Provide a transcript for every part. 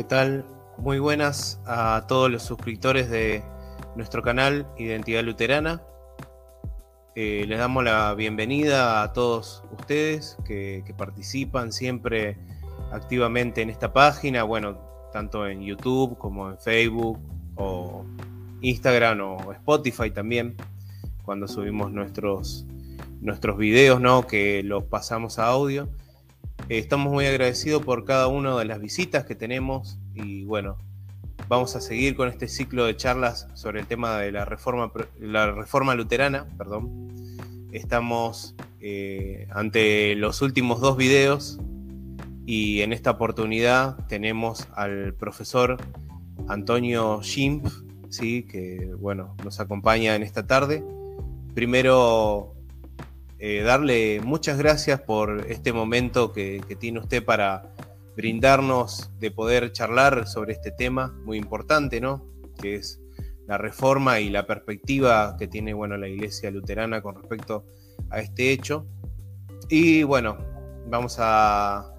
¿Qué tal? Muy buenas a todos los suscriptores de nuestro canal Identidad Luterana. Eh, les damos la bienvenida a todos ustedes que, participan siempre activamente en esta página, bueno, tanto en YouTube como en Facebook o Instagram o Spotify también, cuando subimos nuestros, nuestros videos, ¿no? Que los pasamos a audio. Estamos muy agradecidos por cada una de las visitas que tenemos y bueno, vamos a seguir con este ciclo de charlas sobre el tema de la reforma, la reforma luterana. Perdón. Estamos eh, ante los últimos dos videos y en esta oportunidad tenemos al profesor Antonio Schimpf, ¿sí? que bueno, nos acompaña en esta tarde. Primero eh, darle muchas gracias por este momento que, tiene usted para brindarnos de poder charlar sobre este tema muy importante, ¿no? Que es la reforma y la perspectiva que tiene, bueno, la Iglesia Luterana con respecto a este hecho. Y bueno, vamos a,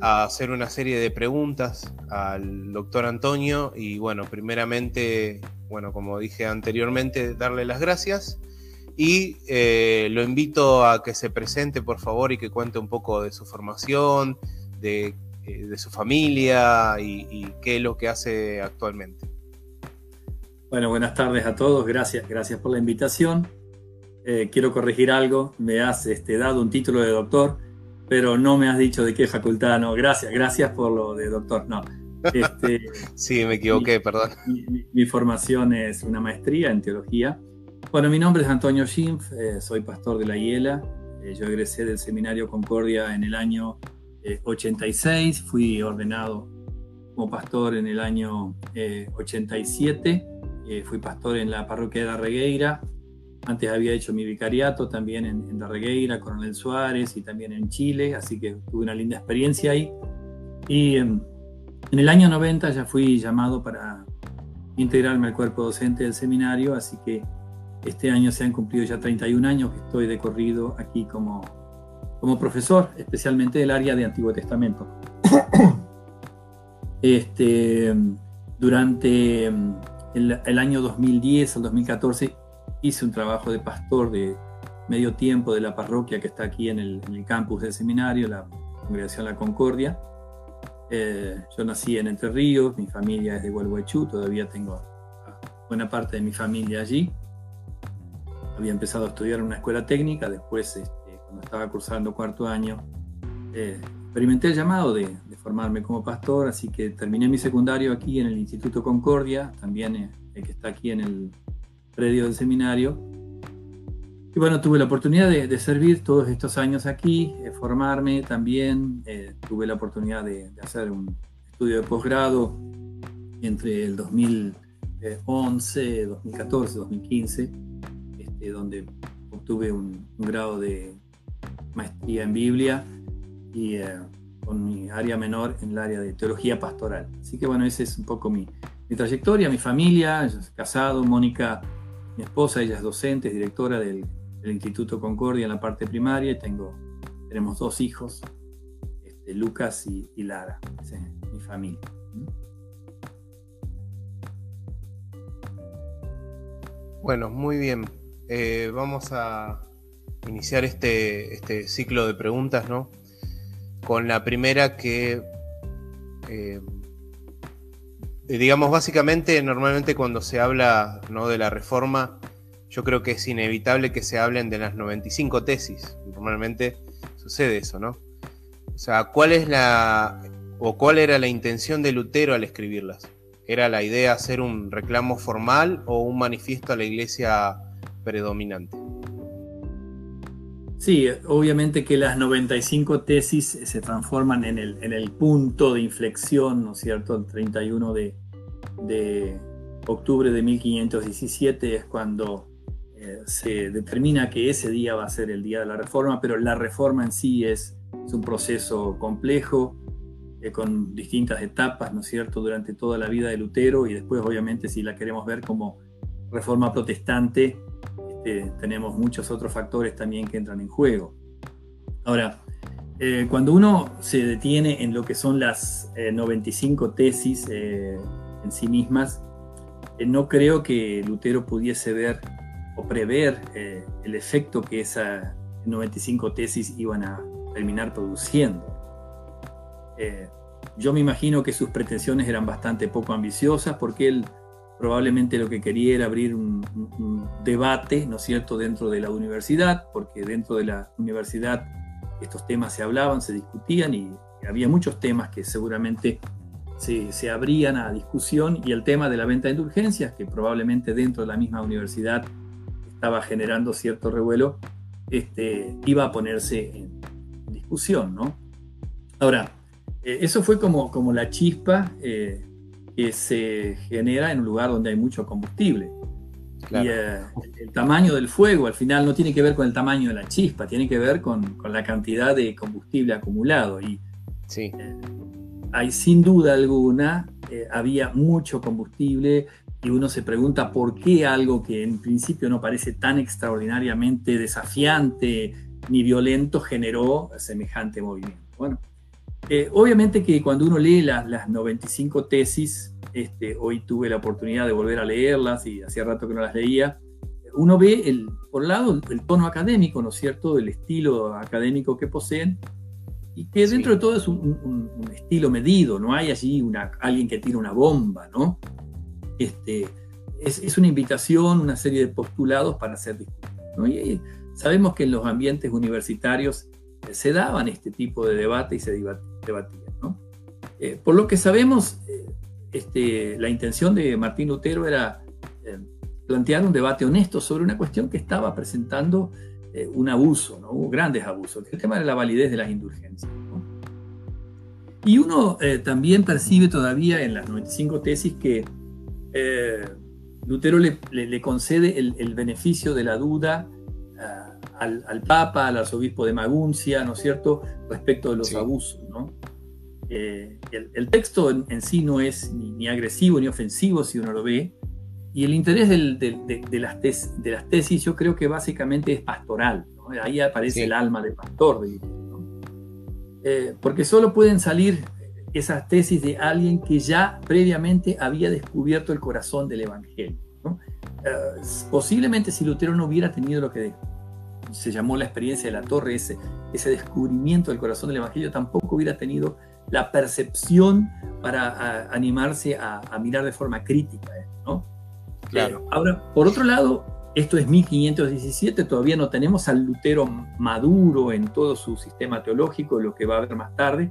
a hacer una serie de preguntas al doctor Antonio y bueno, primeramente, bueno, como dije anteriormente, darle las gracias y eh, lo invito a que se presente, por favor, y que cuente un poco de su formación, de, eh, su familia y, qué es lo que hace actualmente. Bueno, buenas tardes a todos. Gracias, gracias por la invitación. Eh, quiero corregir algo. Me has este, dado un título de doctor, pero no me has dicho de qué facultad. No, gracias, gracias por lo de doctor. No. Este, sí, me equivoqué, perdón. mi formación es una maestría en teología bueno, mi nombre es Antonio Schimpf, eh, soy pastor de la Hiela. Eh, yo egresé del Seminario Concordia en el año 86, eh, fui ordenado como pastor en el año 87, fui pastor en la parroquia de la Regueira. Antes había hecho mi vicariato también en, en la Regueira, Coronel Suárez y también en Chile, así que tuve una linda experiencia ahí. Y em, en el año 90 ya fui llamado para integrarme al cuerpo docente del seminario, así que este año se han cumplido ya 31 años que estoy de corrido aquí como, como profesor, especialmente del área de Antiguo Testamento. Este, durante mm, el, año 2010 al 2014 hice un trabajo de pastor de medio tiempo de la parroquia que está aquí en el, campus del seminario, la Congregación La Concordia. Eh, yo nací en Entre Ríos, mi familia es de Gualeguaychú, todavía tengo buena parte de mi familia allí había empezado a estudiar en una escuela técnica, después este, cuando estaba cursando cuarto año, eh, experimenté el llamado de, formarme como pastor, así que terminé mi secundario aquí en el Instituto Concordia, también eh, el que está aquí en el predio del seminario. Y bueno, tuve la oportunidad de, servir todos estos años aquí, de formarme también, eh, tuve la oportunidad de, de, hacer un estudio de posgrado entre el 2011, 2014, 2015 donde obtuve un, grado de maestría en Biblia y eh, con mi área menor en el área de teología pastoral. Así que bueno, esa es un poco mi, trayectoria, mi familia, yo soy casado, Mónica, mi esposa, ella es docente, es directora del, Instituto Concordia en la parte primaria y tengo, tenemos dos hijos, este, Lucas y, Lara, esa es mi familia. Bueno, muy bien. Eh, vamos a iniciar este, este, ciclo de preguntas, ¿no? Con la primera que, eh, digamos, básicamente, normalmente cuando se habla ¿no? de la reforma, yo creo que es inevitable que se hablen de las 95 tesis. Normalmente sucede eso, ¿no? O sea, ¿cuál es la o cuál era la intención de Lutero al escribirlas? ¿Era la idea hacer un reclamo formal o un manifiesto a la iglesia predominante. Sí, obviamente que las 95 tesis se transforman en el, en el punto de inflexión, ¿no es cierto? El 31 de, de octubre de 1517 es cuando eh, se determina que ese día va a ser el día de la reforma, pero la reforma en sí es, es un proceso complejo, eh, con distintas etapas, ¿no es cierto?, durante toda la vida de Lutero y después, obviamente, si la queremos ver como reforma protestante, tenemos muchos otros factores también que entran en juego. Ahora, eh, cuando uno se detiene en lo que son las 95 tesis en sí mismas, no creo que Lutero pudiese ver o prever el efecto que esas 95 tesis iban a terminar produciendo. yo me imagino que sus pretensiones eran bastante poco ambiciosas porque él probablemente lo que quería era abrir un, debate, ¿no es cierto?, dentro de la universidad, porque dentro de la universidad estos temas se hablaban, se discutían y había muchos temas que seguramente se, abrían a discusión y el tema de la venta de indulgencias, que probablemente dentro de la misma universidad estaba generando cierto revuelo, este, iba a ponerse en discusión, ¿no? Ahora, eh, eso fue como, como la chispa eh, que se genera en un lugar donde hay mucho combustible. Y eh, el tamaño del fuego al final no tiene que ver con el tamaño de la chispa, tiene que ver con, con la cantidad de combustible acumulado. Y sí. Eh, hay sin duda alguna, eh, había mucho combustible y uno se pregunta por qué algo que en principio no parece tan extraordinariamente desafiante ni violento generó semejante movimiento. Bueno, eh, obviamente que cuando uno lee las 95 tesis, este, hoy tuve la oportunidad de volver a leerlas y hacía rato que no las leía, uno ve, el, por un lado, el tono académico, ¿no es cierto?, el estilo académico que poseen, y que dentro de todo es un, estilo medido, no hay allí una, alguien que tira una bomba, ¿no? Este, es, una invitación, una serie de postulados para hacer discusión. ¿no? Y, sabemos que en los ambientes universitarios se daban este tipo de debate y se debatían. ¿no? Eh, por lo que sabemos, eh, este, la intención de Martín Lutero era eh, plantear un debate honesto sobre una cuestión que estaba presentando un abuso, ¿no? hubo grandes abusos, el tema de la validez de las indulgencias. Y uno también percibe todavía en las 95 tesis que Lutero le, concede el, beneficio de la duda al, Papa, al arzobispo de Maguncia, ¿no es cierto?, respecto de los abusos, ¿no? Eh, el, texto en, sí no es ni, agresivo ni ofensivo si uno lo ve, y el interés de, las de, las tesis yo creo que básicamente es pastoral, ahí aparece el alma del pastor, eh, porque solo pueden salir esas tesis de alguien que ya previamente había descubierto el corazón del Evangelio. Eh, posiblemente si Lutero no hubiera tenido lo que se llamó la experiencia de la torre, ese, ese descubrimiento del corazón del Evangelio, tampoco hubiera tenido la percepción para animarse a, mirar de forma crítica. ¿no? Claro. Eh, ahora, por otro lado, esto es 1517, todavía no tenemos al Lutero maduro en todo su sistema teológico, lo que va a haber más tarde,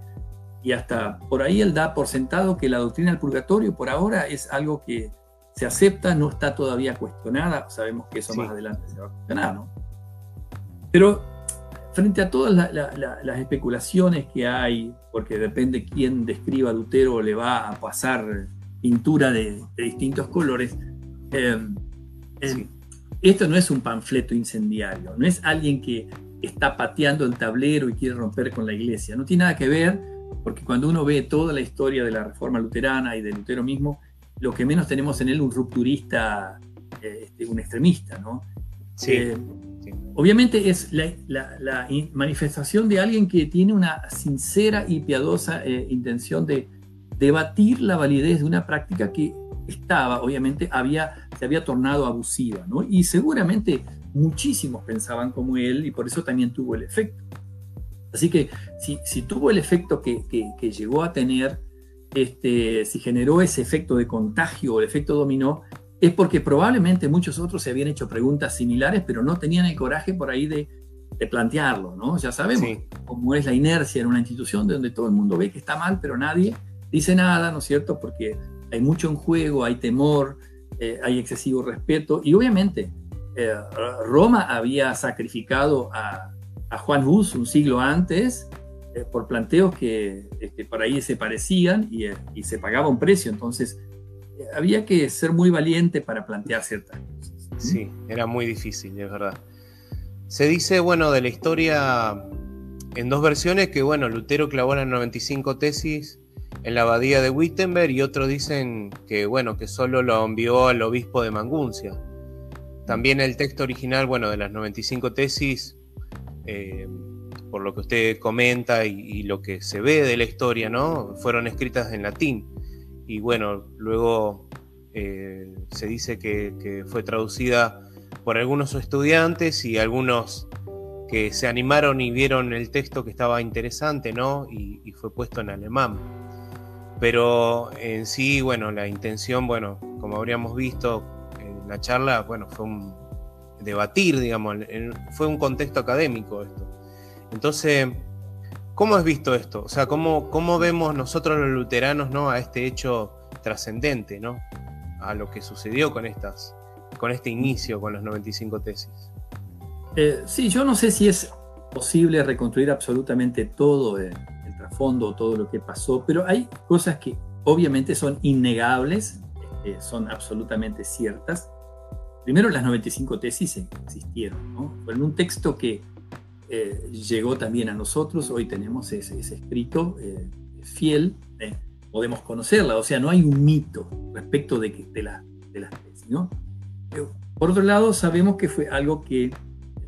y hasta por ahí él da por sentado que la doctrina del purgatorio por ahora es algo que se acepta, no está todavía cuestionada, sabemos que eso más adelante se va a cuestionar, ¿no? Pero frente a todas las especulaciones que hay, porque depende quién describa a Lutero, le va a pasar pintura de, distintos colores, eh, eh, esto no es un panfleto incendiario, no es alguien que está pateando el tablero y quiere romper con la iglesia, no tiene nada que ver, porque cuando uno ve toda la historia de la reforma luterana y de Lutero mismo, lo que menos tenemos en él un rupturista, eh, este, un extremista, ¿no? Sí. Obviamente es la, manifestación de alguien que tiene una sincera y piadosa eh, intención de debatir la validez de una práctica que estaba, obviamente, había, se había tornado abusiva, ¿no? Y seguramente muchísimos pensaban como él y por eso también tuvo el efecto. Así que si, tuvo el efecto que, llegó a tener, este, si generó ese efecto de contagio o el efecto dominó, es porque probablemente muchos otros se habían hecho preguntas similares, pero no tenían el coraje por ahí de, plantearlo, ¿no? Ya sabemos cómo es la inercia en una institución donde todo el mundo ve que está mal, pero nadie dice nada, ¿no es cierto? Porque hay mucho en juego, hay temor, eh, hay excesivo respeto, y obviamente eh, Roma había sacrificado a, Juan Hus un siglo antes eh, por planteos que este, por ahí se parecían y, y se pagaba un precio, entonces había que ser muy valiente para plantear ciertas cosas. Sí, era muy difícil, es verdad. Se dice, bueno, de la historia en dos versiones que, bueno, Lutero clavó las 95 tesis en la abadía de Wittenberg y otros dicen que, bueno, que solo lo envió al obispo de Manguncia. También el texto original, bueno, de las 95 tesis, eh, por lo que usted comenta y, lo que se ve de la historia, ¿no? Fueron escritas en latín. Y bueno, luego eh, se dice que, fue traducida por algunos estudiantes y algunos que se animaron y vieron el texto que estaba interesante, ¿no? Y, fue puesto en alemán. Pero en sí, bueno, la intención, bueno, como habríamos visto en la charla, bueno, fue un debatir, digamos, fue un contexto académico esto. Entonces, ¿cómo has visto esto? O sea, ¿cómo, cómo vemos nosotros los luteranos ¿no? a este hecho trascendente, ¿no? A lo que sucedió con estas, con este inicio, con las 95 tesis. Eh, sí, yo no sé si es posible reconstruir absolutamente todo el, trasfondo, todo lo que pasó, pero hay cosas que obviamente son innegables, este, son absolutamente ciertas. Primero, las 95 tesis existieron, ¿no? Fueron un texto que eh, llegó también a nosotros, hoy tenemos ese, escrito eh, fiel, eh, podemos conocerla, o sea, no hay un mito respecto de, de, la, de las tesis. ¿no? por otro lado, sabemos que fue algo que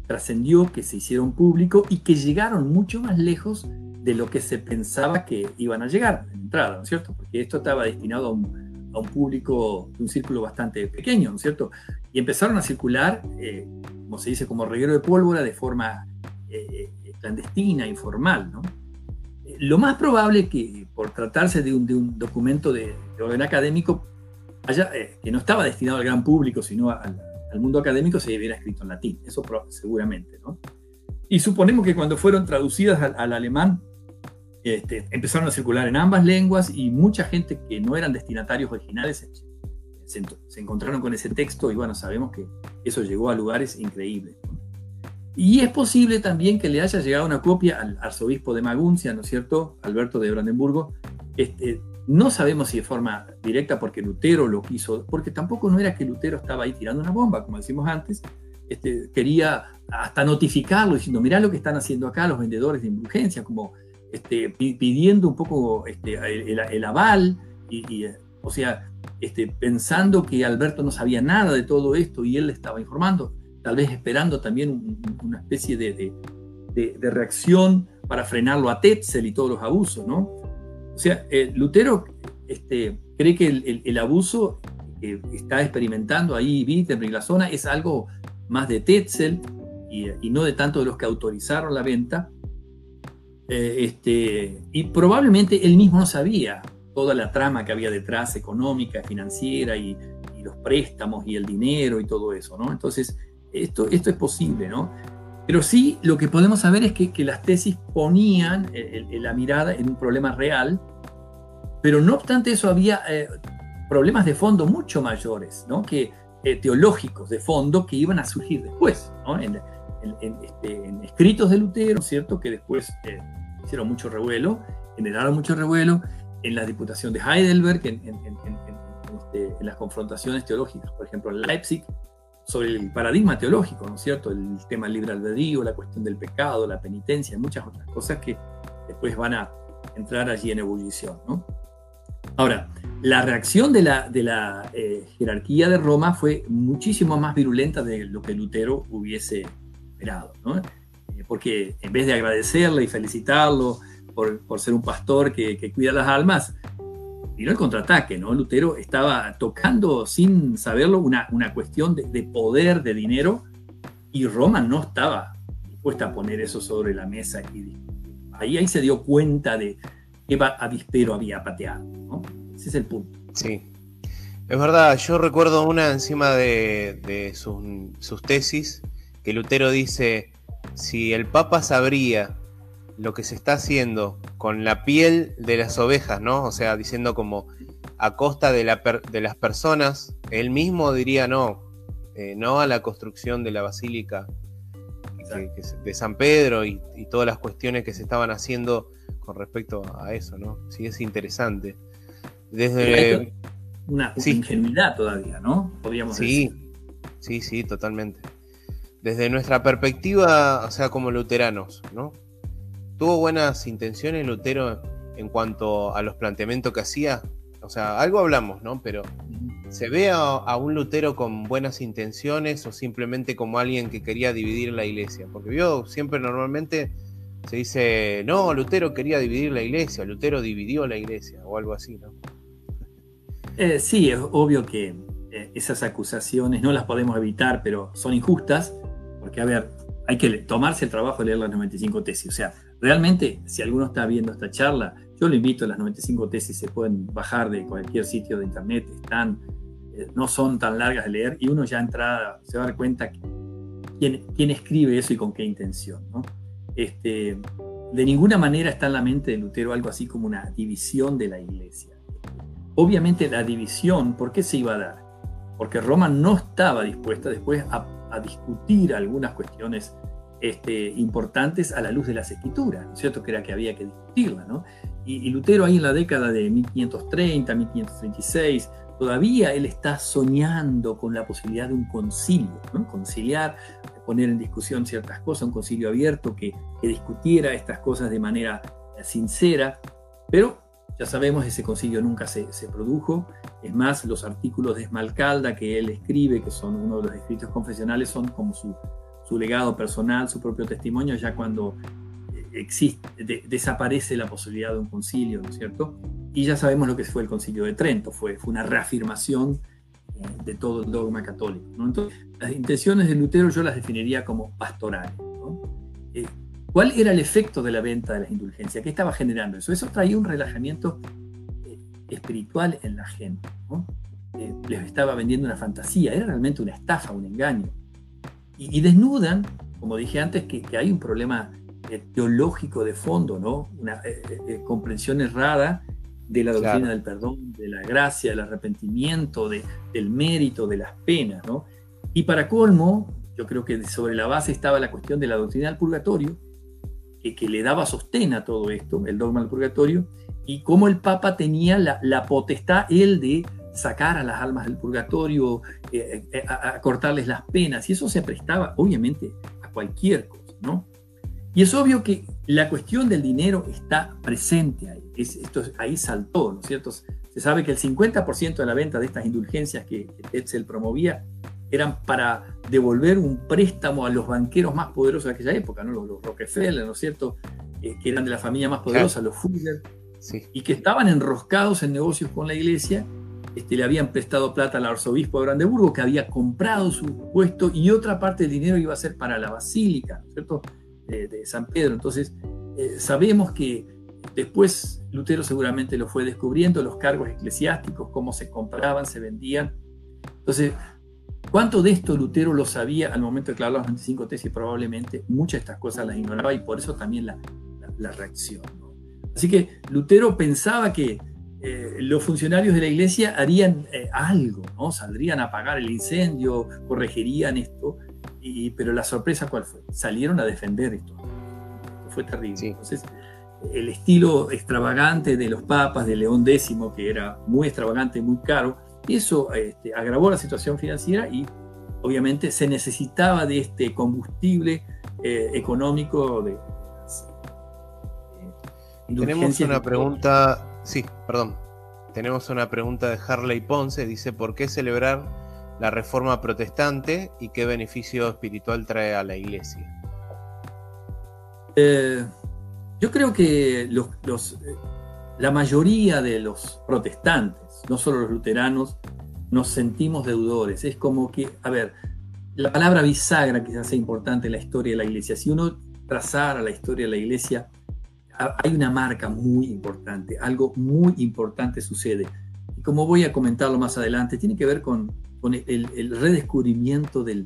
trascendió, que se hicieron público y que llegaron mucho más lejos de lo que se pensaba que iban a llegar en entrada, ¿no es cierto? Porque esto estaba destinado a un, a un público, un círculo bastante pequeño, ¿no es cierto? Y empezaron a circular, como se dice, como reguero de pólvora de forma eh, clandestina, informal. Lo más probable que, por tratarse de un, documento de, orden académico, haya, eh, que no estaba destinado al gran público, sino al, mundo académico, se hubiera escrito en latín, eso seguramente. ¿no? Y suponemos que cuando fueron traducidas al, alemán, este, empezaron a circular en ambas lenguas y mucha gente que no eran destinatarios originales se, encontraron con ese texto y bueno, sabemos que eso llegó a lugares increíbles. Y es posible también que le haya llegado una copia al arzobispo de Maguncia, ¿no es cierto? Alberto de Brandenburgo. Este, no sabemos si de forma directa porque Lutero lo quiso, porque tampoco no era que Lutero estaba ahí tirando una bomba, como decimos antes. Este, quería hasta notificarlo diciendo, mirá lo que están haciendo acá los vendedores de indulgencia, como este, pidiendo un poco el, aval, y, o sea, pensando que Alberto no sabía nada de todo esto y él le estaba informando tal vez esperando también una especie de, reacción para frenarlo a Tetzel y todos los abusos, ¿no? O sea, eh, Lutero este, cree que el, abuso que está experimentando ahí Wittenberg y la zona es algo más de Tetzel y, no de tanto de los que autorizaron la venta. Eh, este, y probablemente él mismo no sabía toda la trama que había detrás, económica, financiera y, y los préstamos y el dinero y todo eso, ¿no? Entonces, esto, esto es posible, ¿no? Pero sí, lo que podemos saber es que, que las tesis ponían la mirada en un problema real, pero no obstante eso había eh, problemas de fondo mucho mayores, ¿no? Que, eh, teológicos de fondo que iban a surgir después, ¿no? en, este, en, escritos de Lutero, ¿cierto? Que después eh, hicieron mucho revuelo, generaron mucho revuelo, en la Diputación de Heidelberg, en, este, en las confrontaciones teológicas, por ejemplo, en Leipzig, sobre el paradigma teológico, ¿no es cierto? El tema libre albedrío, la cuestión del pecado, la penitencia, muchas otras cosas que después van a entrar allí en ebullición, ¿no? Ahora, la reacción de la, de la eh, jerarquía de Roma fue muchísimo más virulenta de lo que Lutero hubiese esperado, ¿no? Eh, porque en vez de agradecerle y felicitarlo por, por ser un pastor que, que cuida las almas, vino el contraataque, ¿no? Lutero estaba tocando sin saberlo una, una cuestión de, poder, de dinero, y Roma no estaba dispuesta a poner eso sobre la mesa. Y ahí, ahí se dio cuenta de qué avispero había pateado, ¿no? Ese es el punto. Sí. Es verdad, yo recuerdo una encima de, de sus, sus tesis, que Lutero dice, si el Papa sabría lo que se está haciendo con la piel de las ovejas, ¿no? O sea, diciendo como a costa de, la de las personas, él mismo diría no, eh, no a la construcción de la basílica de San Pedro y, todas las cuestiones que se estaban haciendo con respecto a eso, ¿no? Sí, es interesante. Desde... Una, ingenuidad todavía, ¿no? Podríamos sí, decir. Sí, sí, totalmente. Desde nuestra perspectiva, o sea, como luteranos, ¿no? Tuvo buenas intenciones Lutero en cuanto a los planteamientos que hacía. O sea, algo hablamos, ¿no? Pero ¿se ve a, un Lutero con buenas intenciones o simplemente como alguien que quería dividir la iglesia? Porque yo siempre normalmente se dice, no, Lutero quería dividir la iglesia, Lutero dividió la iglesia, o algo así, ¿no? Eh, sí, es obvio que eh, esas acusaciones no las podemos evitar, pero son injustas, porque, a ver, hay que tomarse el trabajo de leer las 95 tesis. O sea, realmente, si alguno está viendo esta charla, yo lo invito, las 95 tesis se pueden bajar de cualquier sitio de internet, están, eh, no son tan largas de leer, y uno ya entrada se va a dar cuenta quién, quién escribe eso y con qué intención. ¿no? Este, de ninguna manera está en la mente de Lutero algo así como una división de la iglesia. Obviamente la división, ¿por qué se iba a dar? Porque Roma no estaba dispuesta después a, discutir algunas cuestiones este, importantes a la luz de las escrituras, ¿no es cierto? Que era que había que discutirla, ¿no? Y, Lutero ahí en la década de 1530, 1536, todavía él está soñando con la posibilidad de un concilio, ¿no? Conciliar poner en discusión ciertas cosas, un concilio abierto que, discutiera estas cosas de manera sincera, pero ya sabemos, ese concilio nunca se, produjo. Es más, los artículos de Esmalcalda que él escribe, que son uno de los escritos confesionales, son como su, legado personal, su propio testimonio, ya cuando eh, existe, desaparece la posibilidad de un concilio, ¿no es cierto? Y ya sabemos lo que fue el concilio de Trento, fue, fue una reafirmación de todo el dogma católico. Entonces, las intenciones de Lutero yo las definiría como pastorales. Eh, ¿Cuál era el efecto de la venta de las indulgencias? ¿Qué estaba generando eso? Eso traía un relajamiento eh, espiritual en la gente. Eh, les estaba vendiendo una fantasía, era realmente una estafa, un engaño. Y, desnudan, como dije antes, que, hay un problema teológico de fondo, ¿no? una comprensión errada de la doctrina del perdón, de la gracia, del arrepentimiento, de, del mérito, de las penas. ¿no? Y para colmo, yo creo que sobre la base estaba la cuestión de la doctrina del purgatorio, que, que le daba sostén a todo esto, el dogma del purgatorio, y cómo el Papa tenía la, la potestad, él, de sacar a las almas del purgatorio, eh, eh, a, a, cortarles las penas, y eso se prestaba, obviamente, a cualquier cosa, ¿no? Y es obvio que la cuestión del dinero está presente ahí. esto ahí saltó, ¿no es cierto? Se sabe que el 50% de la venta de estas indulgencias que Etzel promovía eran para devolver un préstamo a los banqueros más poderosos de aquella época, ¿no? los, Rockefeller, ¿no es cierto? Eh, que eran de la familia más poderosa, los Fuller, y que estaban enroscados en negocios con la iglesia. Este, le habían prestado plata al arzobispo de Brandeburgo, que había comprado su puesto, y otra parte del dinero iba a ser para la basílica, ¿no es cierto? de, San Pedro. Entonces, eh, sabemos que después Lutero seguramente lo fue descubriendo, los cargos eclesiásticos, cómo se compraban, se vendían. Entonces, ¿cuánto de esto Lutero lo sabía al momento de declarar las 25 tesis? Probablemente muchas de estas cosas las ignoraba y por eso también la, la, reacción. Así que Lutero pensaba que eh, los funcionarios de la iglesia harían eh, algo, ¿no? saldrían a apagar el incendio, corregirían esto, pero la sorpresa cuál fue? Salieron a defender esto. Fue terrible. Entonces, el estilo extravagante de los papas, de León X, que era muy extravagante, muy caro, eso este, agravó la situación financiera y obviamente se necesitaba de este combustible eh, económico de... Tenemos una pregunta, sí, perdón. Tenemos una pregunta de Harley Ponce, dice, ¿por qué celebrar la reforma protestante y qué beneficio espiritual trae a la iglesia? Eh, yo creo que eh, la mayoría de los protestantes, no solo los luteranos, nos sentimos deudores. Es como que, a ver, la palabra bisagra quizás sea importante en la historia de la iglesia. Si uno trazara la historia de la iglesia, hay una marca muy importante, algo muy importante sucede. Y como voy a comentarlo más adelante, tiene que ver con con el, redescubrimiento del,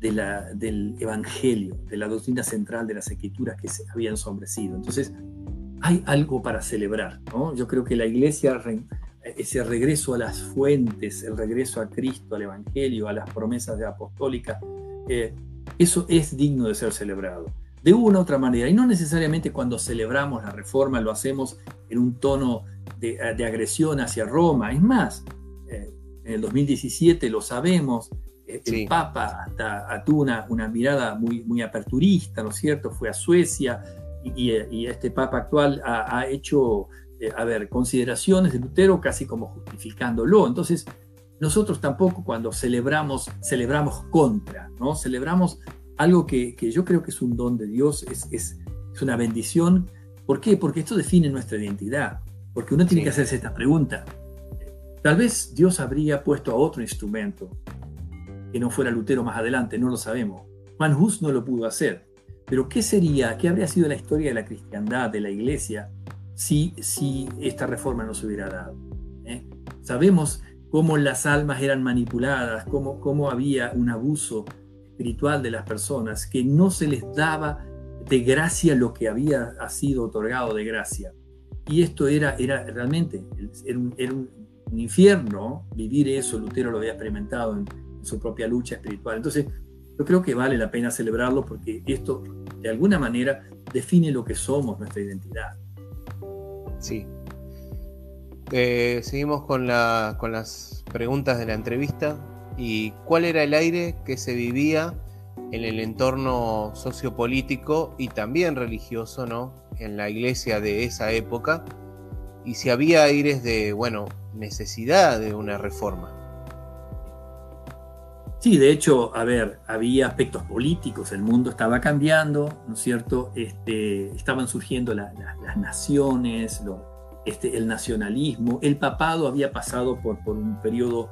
del Evangelio, de la doctrina central de las escrituras que se habían sombrecido. Entonces, hay algo para celebrar. ¿no? Yo creo que la iglesia, ese regreso a las fuentes, el regreso a Cristo, al Evangelio, a las promesas de apostólica, eh, eso es digno de ser celebrado. De una u otra manera, y no necesariamente cuando celebramos la reforma lo hacemos en un tono de, de agresión hacia Roma. Es más, en el 2017, lo sabemos, eh, el Papa hasta, tuvo una, una, mirada muy, muy aperturista, ¿no es cierto? Fue a Suecia y, este Papa actual ha, hecho, eh, a ver, consideraciones de Lutero casi como justificándolo. Entonces, nosotros tampoco cuando celebramos, celebramos contra, ¿no? Celebramos algo que, que yo creo que es un don de Dios, es, es es una bendición. ¿Por qué? Porque esto define nuestra identidad. Porque uno tiene que hacerse esta pregunta. Tal vez Dios habría puesto a otro instrumento que no fuera Lutero más adelante, no lo sabemos. Juan Hus no lo pudo hacer. Pero ¿qué sería, qué habría sido la historia de la cristiandad, de la iglesia, si, si esta reforma no se hubiera dado? ¿Eh? Sabemos cómo las almas eran manipuladas, cómo, cómo había un abuso espiritual de las personas, que no se les daba de gracia lo que había sido otorgado de gracia. Y esto era, era realmente, era un, infierno vivir eso, Lutero lo había experimentado en, su propia lucha espiritual. Entonces, yo creo que vale la pena celebrarlo porque esto, de alguna manera, define lo que somos, nuestra identidad. Sí. Eh, seguimos con, la, con las preguntas de la entrevista. ¿Y cuál era el aire que se vivía en el entorno sociopolítico y también religioso, ¿no? En la iglesia de esa época. Y si había aires de, bueno, necesidad de una reforma. Sí, de hecho, a ver, había aspectos políticos, el mundo estaba cambiando, ¿no es cierto? Este, estaban surgiendo las naciones, este, el nacionalismo, el papado había pasado por, por un periodo,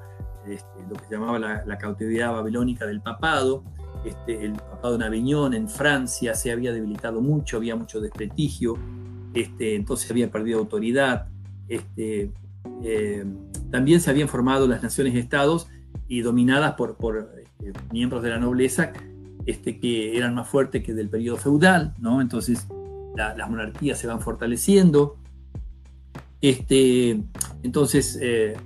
este, lo que se llamaba la, cautividad babilónica del papado, este, el papado en Aviñón, en Francia, se había debilitado mucho, había mucho desprestigio, este, entonces había perdido autoridad, este, eh, también se habían formado las naciones-estados y dominadas por, miembros de la nobleza que eran más fuertes que del periodo feudal. Entonces las monarquías se van fortaleciendo. Entonces, eh,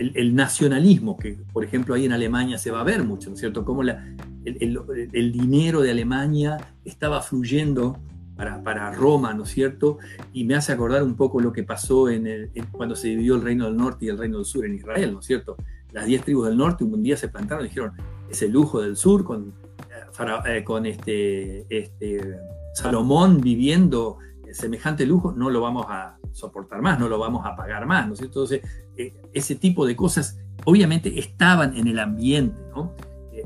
el, nacionalismo, que por ejemplo ahí en Alemania se va a ver mucho, ¿no es cierto? Cómo el, dinero de Alemania estaba fluyendo para, para, Roma, ¿no es cierto? Y me hace acordar un poco lo que pasó en cuando se dividió el reino del norte y el reino del sur en Israel, ¿no es cierto? las diez tribus del norte un día se plantaron y dijeron, es el lujo del sur con, eh, eh, con este, este, Salomón viviendo semejante lujo, no lo vamos a soportar más, no lo vamos a pagar más, ¿no Entonces, eh, ese tipo de cosas obviamente estaban en el ambiente, ¿no?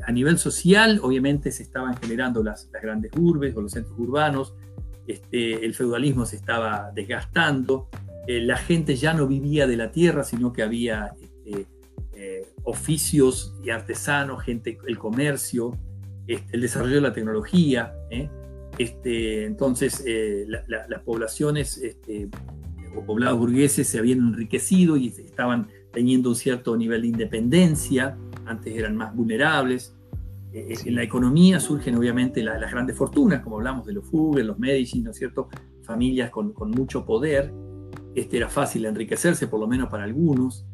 a nivel social, obviamente se estaban generando las, grandes urbes o los centros urbanos, este, el feudalismo se estaba desgastando, la gente ya no vivía de la tierra, sino que había este, oficios y artesanos, gente, el comercio, este, el desarrollo de la tecnología. ¿eh? Este, entonces, eh, las poblaciones este, o poblados burgueses se habían enriquecido y estaban teniendo un cierto nivel de independencia, antes eran más vulnerables. Eh, en la economía surgen obviamente las grandes fortunas, como hablamos de los Fugger, los Medici, ¿no es cierto? Familias con, con mucho poder. Este, era fácil enriquecerse, por lo menos para algunos.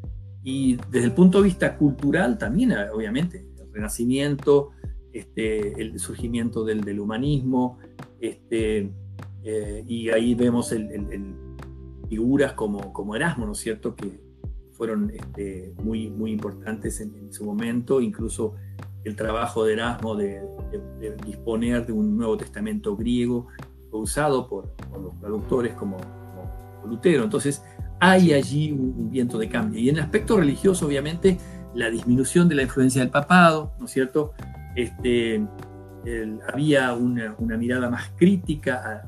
Y desde el punto de vista cultural también, obviamente, el renacimiento, este, el surgimiento del, del humanismo, este, eh, y ahí vemos el, figuras como, como Erasmo, ¿no es cierto?, que fueron este, muy, muy importantes en, su momento, incluso el trabajo de Erasmo de, disponer de un Nuevo Testamento griego fue usado por, los traductores como, como Lutero. Entonces, hay allí un, viento de cambio. Y en el aspecto religioso, obviamente, la disminución de la influencia del papado, ¿no es cierto? Este, había una, mirada más crítica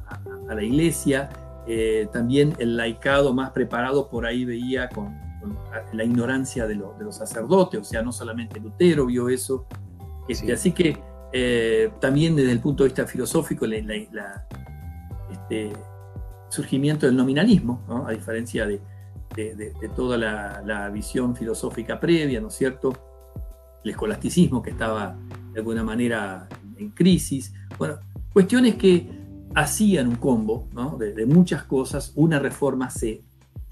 a, la iglesia, eh, también el laicado más preparado por ahí veía con, la ignorancia de, los sacerdotes, o sea, no solamente Lutero vio eso. Este, así que eh, también desde el punto de vista filosófico, la, este, surgimiento del nominalismo, a diferencia de, toda la, visión filosófica previa, ¿no es cierto? El escolasticismo que estaba de alguna manera en crisis. Bueno, cuestiones que hacían un combo de, muchas cosas, una reforma se,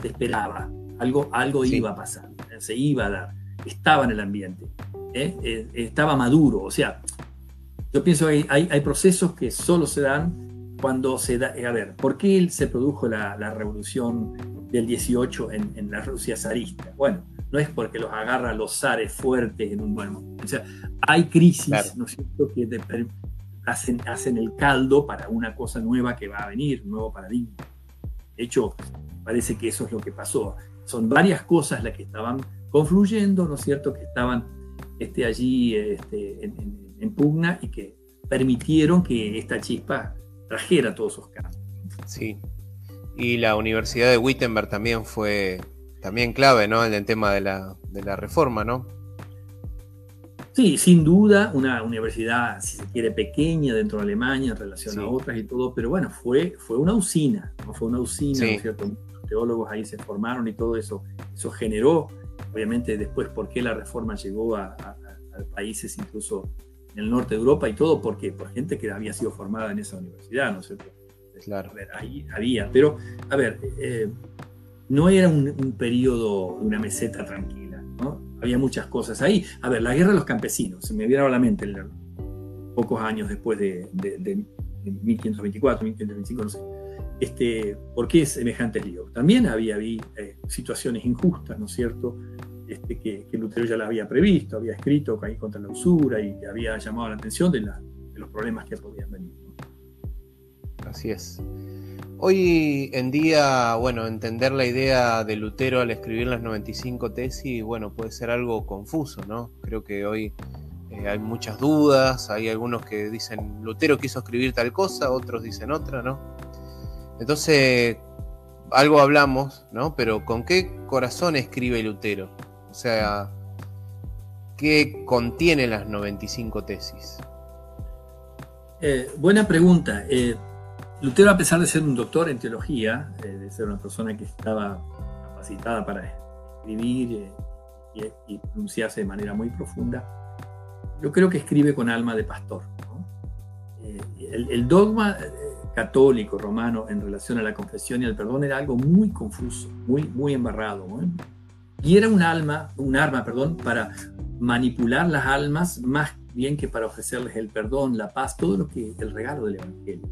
esperaba, algo, algo iba a pasar, se iba a dar, estaba en el ambiente, ¿eh? Eh, estaba maduro, o sea, yo pienso que hay, hay procesos que solo se dan cuando se da, a ver, ¿por qué se produjo la, revolución del 18 en, la Rusia zarista? Bueno, no es porque los agarra los zares fuertes en un buen momento. O sea, hay crisis, ¿no es cierto?, que hacen, hacen el caldo para una cosa nueva que va a venir, un nuevo paradigma. De hecho, parece que eso es lo que pasó. Son varias cosas las que estaban confluyendo, ¿no es cierto?, que estaban este, allí este, en, en pugna y que permitieron que esta chispa trajera todos esos cambios. Sí. Y la Universidad de Wittenberg también fue también clave, ¿no? En el tema de la, de la reforma, ¿no? Sí, sin duda, una universidad, si se quiere, pequeña dentro de Alemania en relación a otras y todo, pero bueno, fue, fue una usina, ¿no? fue una usina, ¿no es cierto? Los teólogos ahí se formaron y todo eso, eso generó, obviamente, después por qué la reforma llegó a, países incluso en el norte de Europa y todo, porque por gente que había sido formada en esa universidad, ¿no es cierto? Claro. A ver, ahí había, pero, a ver, eh, no era un, un periodo, una meseta tranquila, ¿no? había muchas cosas ahí. A ver, la guerra de los campesinos, se me viene a la mente pocos años después de, 1524, 1525, no sé. Este, ¿Por qué semejante lío? También había, eh, situaciones injustas, ¿no es cierto? Este, que, Lutero ya las había previsto, había escrito ahí contra la usura y había llamado la atención de, los problemas que podían venir. Así es. Hoy en día, bueno, entender la idea de Lutero al escribir las 95 tesis, bueno, puede ser algo confuso, ¿no? Creo que hoy eh, hay muchas dudas, hay algunos que dicen Lutero quiso escribir tal cosa, otros dicen otra, ¿no? Entonces, algo hablamos, ¿no? Pero ¿con qué corazón escribe Lutero? O sea, ¿qué contiene las 95 tesis? Eh, buena pregunta. Eh, Lutero, a pesar de ser un doctor en teología, eh, de ser una persona que estaba capacitada para escribir eh, y, pronunciarse de manera muy profunda, yo creo que escribe con alma de pastor. Eh, el, dogma católico romano en relación a la confesión y al perdón era algo muy confuso, muy, muy embarrado. Y era un alma, un arma, perdón, para manipular las almas más bien que para ofrecerles el perdón, la paz, todo lo que el regalo del Evangelio.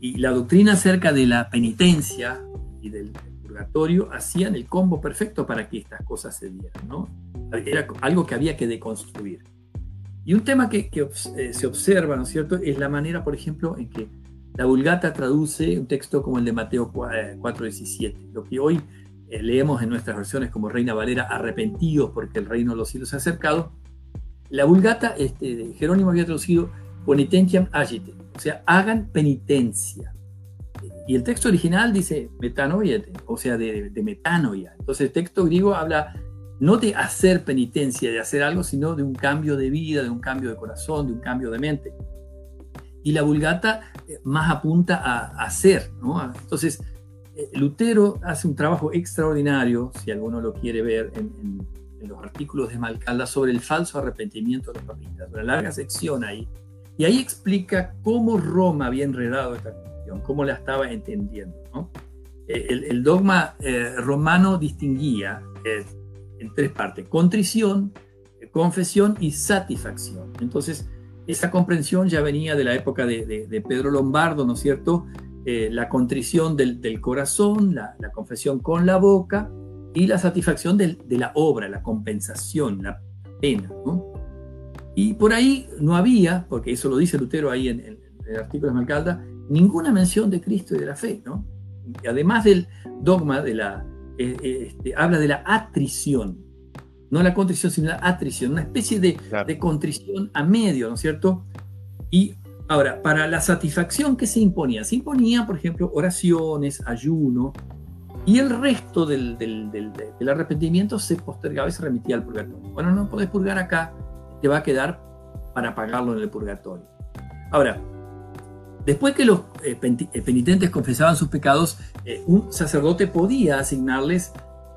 Y la doctrina acerca de la penitencia y del purgatorio hacían el combo perfecto para que estas cosas se dieran, ¿no? Era algo que había que deconstruir. Y un tema que, eh, se observa, ¿no es cierto?, es la manera, por ejemplo, en que la Vulgata traduce un texto como el de Mateo 4:17, eh, lo que hoy eh, leemos en nuestras versiones como Reina Valera, arrepentidos porque el reino de los cielos se ha acercado. La Vulgata, este, Jerónimo había traducido Ponitentiam agite, o sea, hagan penitencia. Y el texto original dice metanoiete, o sea, de, de metanoia. Entonces el texto griego habla no de hacer penitencia, de hacer algo, sino de un cambio de vida, de un cambio de corazón, de un cambio de mente. Y la vulgata eh, más apunta a hacer, ¿no? Entonces, eh, Lutero hace un trabajo extraordinario, si alguno lo quiere ver, en, los artículos de Malcalda sobre el falso arrepentimiento de los papistas. Una larga sección ahí y ahí explica cómo Roma había enredado esta cuestión, cómo la estaba entendiendo. Eh, el, dogma eh, romano distinguía eh, en tres partes, contrición, confesión y satisfacción. Entonces, esa comprensión ya venía de la época de, Pedro Lombardo, ¿no es cierto? la contrición del, corazón, la, confesión con la boca y la satisfacción de la obra, la compensación, la pena. ¿no? Y por ahí no había, porque eso lo dice Lutero ahí en, el artículo de Malcalda, ninguna mención de Cristo y de la fe. ¿no? Y además del dogma, de la, eh, eh, este, habla de la atrición, no la contrición, sino la atrición, una especie de, de contrición a medio, ¿no es cierto? Y ahora, para la satisfacción, ¿qué se imponía? Se imponía, por ejemplo, oraciones, ayuno, y el resto del, del, del, del, arrepentimiento se postergaba y se remitía al purgatorio. Bueno, no podés purgar acá, te va a quedar para pagarlo en el purgatorio. Ahora, después que los eh, eh, penitentes confesaban sus pecados, eh, un sacerdote podía asignarles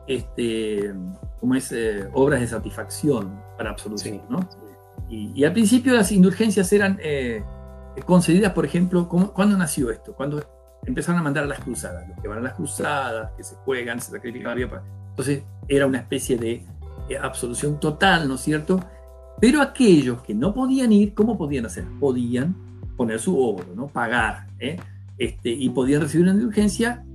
este, como es, obras de satisfacción para absolución. Y, al principio las indulgencias eran concedidas, por ejemplo, ¿cuándo nació esto? Cuando empezaron a mandar a las cruzadas, los que van a las cruzadas, que se juegan, se sacrifican Entonces era una especie de absolución total, ¿no es cierto? Pero aquellos que no podían ir, ¿cómo podían hacer? Podían poner su obra, ¿no? pagar, ¿eh? este, y podían recibir una indulgencia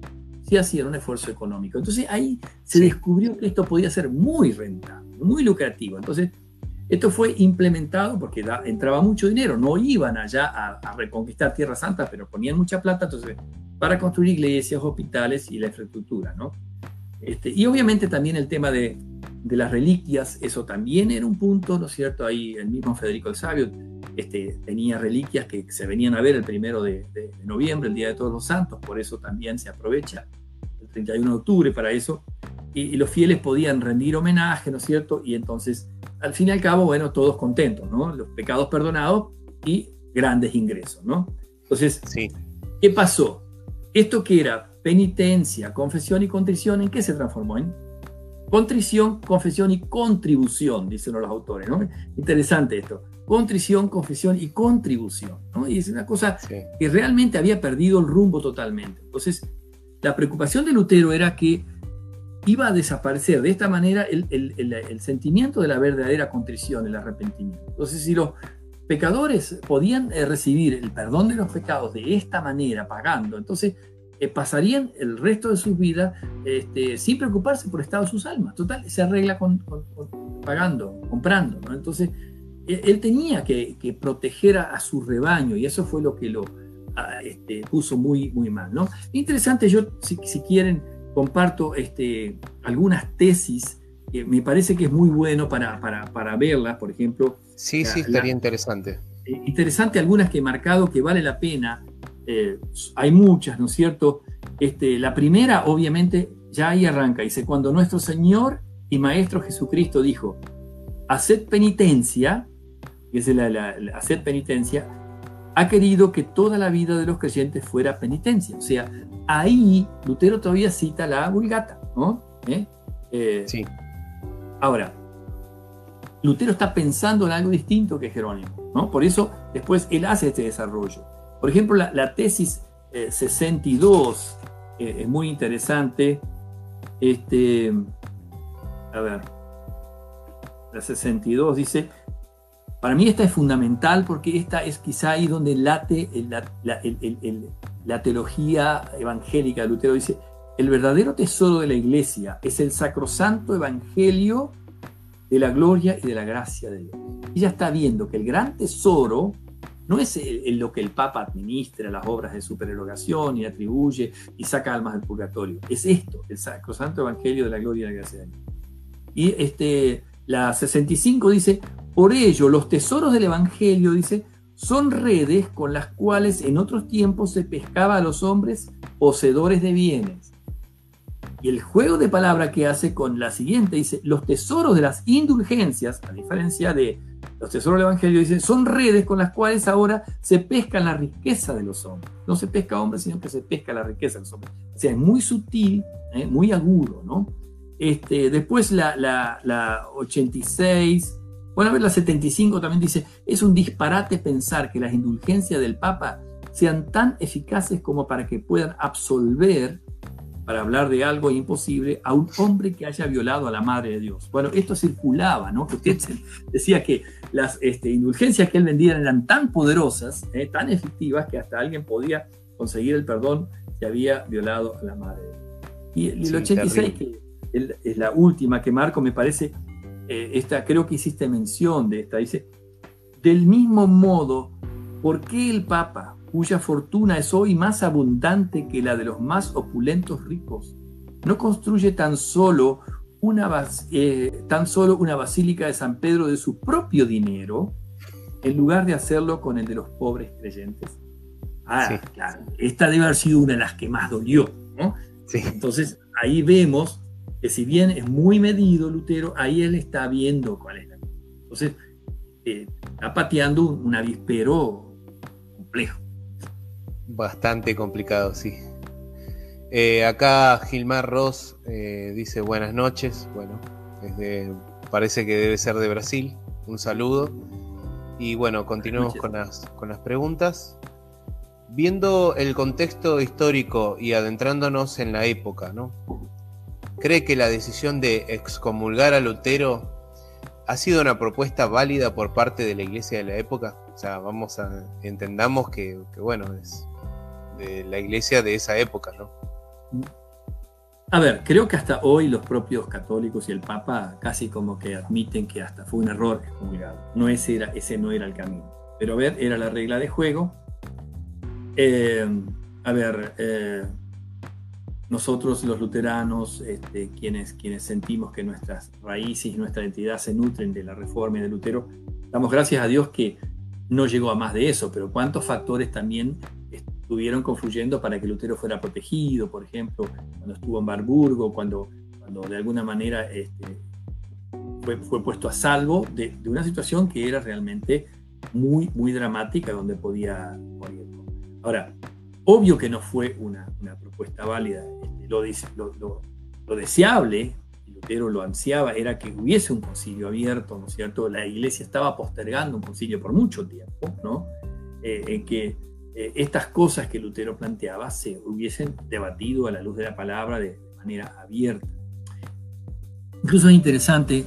si hacían un esfuerzo económico. Entonces ahí se descubrió que esto podía ser muy rentable, muy lucrativo. Entonces esto fue implementado porque entraba mucho dinero, no iban allá a, reconquistar Tierra Santa, pero ponían mucha plata entonces, para construir iglesias, hospitales y la infraestructura. ¿no? Este, y obviamente también el tema de, de las reliquias, eso también era un punto, ¿no es cierto? Ahí el mismo Federico el Sabio este, tenía reliquias que se venían a ver el primero de, noviembre, el Día de Todos los Santos, por eso también se aprovecha el 31 de octubre para eso, y, los fieles podían rendir homenaje, ¿no es cierto? Y entonces, al fin y al cabo, bueno, todos contentos, ¿no? Los pecados perdonados y grandes ingresos, ¿no? Entonces, sí. ¿qué pasó? Esto que era penitencia, confesión y contrición, ¿en qué se transformó? En contrición, confesión y contribución, dicen los autores, ¿no? Interesante esto. Contrición, confesión y contribución, ¿no? Y es una cosa que realmente había perdido el rumbo totalmente. Entonces, la preocupación de Lutero era que iba a desaparecer de esta manera el, el sentimiento de la verdadera contrición, el arrepentimiento. Entonces, si los pecadores podían eh, recibir el perdón de los pecados de esta manera, pagando, entonces eh, pasarían el resto de sus vidas este, sin preocuparse por el estado de sus almas. Total, se arregla con, pagando, comprando. Entonces, e, él, tenía que, proteger a, su rebaño y eso fue lo que lo este, puso muy, muy mal. ¿no? Interesante, yo, si, quieren, comparto este, algunas tesis que me parece que es muy bueno para, para, para verlas, por ejemplo. Sí, sí, estaría interesante. Eh, interesante algunas que he marcado que vale la pena eh, hay muchas, ¿no es cierto? Este, la primera, obviamente, ya ahí arranca, dice, cuando nuestro Señor y Maestro Jesucristo dijo, haced penitencia, que es la, haced penitencia, ha querido que toda la vida de los creyentes fuera penitencia. O sea, ahí Lutero todavía cita la vulgata, ¿no? ¿Eh? Eh, sí. Ahora, Lutero está pensando en algo distinto que Jerónimo, ¿no? Por eso después él hace este desarrollo. Por ejemplo, la, tesis 62 eh, eh, es muy interesante. Este, a ver, la 62 dice, para mí esta es fundamental porque esta es quizá ahí donde late la, teología evangélica de Lutero. Dice, el verdadero tesoro de la iglesia es el sacrosanto evangelio de la gloria y de la gracia de Dios. Ella está viendo que el gran tesoro no es lo que el Papa administra las obras de supererogación y atribuye y saca almas del purgatorio. Es esto, el Sacrosanto Evangelio de la Gloria y la Gracia de Dios. Y este, la 65 dice, por ello los tesoros del Evangelio, dice, son redes con las cuales en otros tiempos se pescaba a los hombres poseedores de bienes. Y el juego de palabra que hace con la siguiente dice, los tesoros de las indulgencias, a diferencia de los tesoros del Evangelio dicen, son redes con las cuales ahora se pesca la riqueza de los hombres. No se pesca hombres, sino que se pesca la riqueza de los hombres. O sea, es muy sutil, ¿eh? muy agudo, ¿no? Este, después la, la 86, bueno, a ver, la 75 también dice, es un disparate pensar que las indulgencias del Papa sean tan eficaces como para que puedan absolver para hablar de algo imposible a un hombre que haya violado a la Madre de Dios. Bueno, esto circulaba, ¿no? Que usted decía que las este, indulgencias que él vendía eran tan poderosas, eh, tan efectivas, que hasta alguien podía conseguir el perdón si había violado a la Madre de Dios. Y, el 86, que es la última que marco, me parece, eh, esta, creo que hiciste mención de esta, dice, del mismo modo, ¿por qué el Papa cuya fortuna es hoy más abundante que la de los más opulentos ricos, no construye tan solo una, eh, tan solo una basílica de San Pedro de su propio dinero, en lugar de hacerlo con el de los pobres creyentes. Ah, claro, esta debe haber sido una de las que más dolió, ¿no? Entonces, ahí vemos que si bien es muy medido Lutero, ahí él está viendo cuál es la... Entonces, eh, está pateando un avispero complejo. Bastante complicado, sí. Eh, acá Gilmar Ross eh, dice buenas noches. Bueno, parece que debe ser de Brasil. Un saludo. Y bueno, continuemos con las, con las preguntas. Viendo el contexto histórico y adentrándonos en la época, ¿no? ¿Cree que la decisión de excomulgar a Lutero ha sido una propuesta válida por parte de la iglesia de la época? O sea, vamos a entendamos que, que bueno, es de la iglesia de esa época, ¿no? A ver, creo que hasta hoy los propios católicos y el Papa casi como que admiten que hasta fue un error excomulgado. No ese, era, ese no era el camino. Pero a ver, era la regla de juego. Eh, a ver, eh, nosotros los luteranos, este, quienes, quienes sentimos que nuestras raíces y nuestra identidad se nutren de la reforma y de Lutero, damos gracias a Dios que no llegó a más de eso, pero cuántos factores también estuvieron confluyendo para que Lutero fuera protegido, por ejemplo, cuando estuvo en Barburgo, cuando, cuando de alguna manera este, fue, fue, puesto a salvo de, de, una situación que era realmente muy, muy dramática, donde podía morir. Ahora, obvio que no fue una, una propuesta válida, este, lo, lo, lo, lo deseable Lutero lo ansiaba era que hubiese un concilio abierto, ¿no es cierto? La iglesia estaba postergando un concilio por mucho tiempo, ¿no? Eh, en que eh, estas cosas que Lutero planteaba se hubiesen debatido a la luz de la palabra de manera abierta. Incluso es interesante,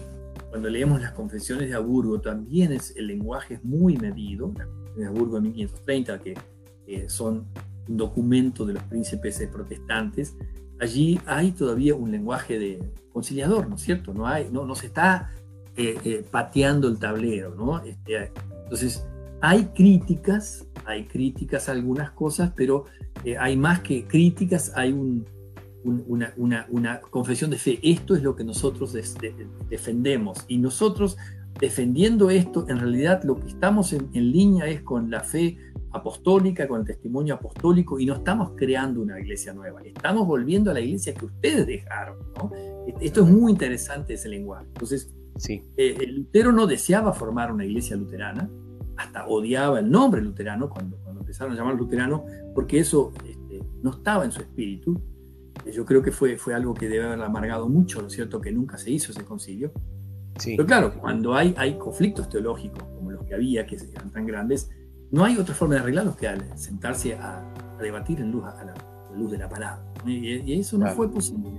cuando leemos las confesiones de Aburgo, también es, el lenguaje es muy medido, las confesiones de Aburgo de 1530, que son un documento de los príncipes protestantes, allí hay todavía un lenguaje de conciliador, ¿no es cierto? No, hay, no, no se está eh, eh, pateando el tablero, ¿no? Este, entonces, hay críticas, hay críticas a algunas cosas, pero eh, hay más que críticas, hay una, una, confesión de fe. Esto es lo que nosotros defendemos. Y nosotros, defendiendo esto, en realidad lo que estamos en, en línea es con la fe apostólica, con el testimonio apostólico, y no estamos creando una iglesia nueva, estamos volviendo a la iglesia que ustedes dejaron. Esto es muy interesante ese lenguaje. Entonces, sí. Eh, Lutero no deseaba formar una iglesia luterana, hasta odiaba el nombre luterano cuando, cuando empezaron a llamar luterano, porque eso este, no estaba en su espíritu. Eh, yo creo que fue, fue algo que debe haber amargado mucho, ¿no es cierto?, que nunca se hizo ese concilio. Sí. Pero claro, cuando hay, hay conflictos teológicos como los que había, que eran tan grandes, no hay otra forma de arreglarlos que al sentarse a, debatir en luz, a la, luz de la palabra. Y, eso no fue posible.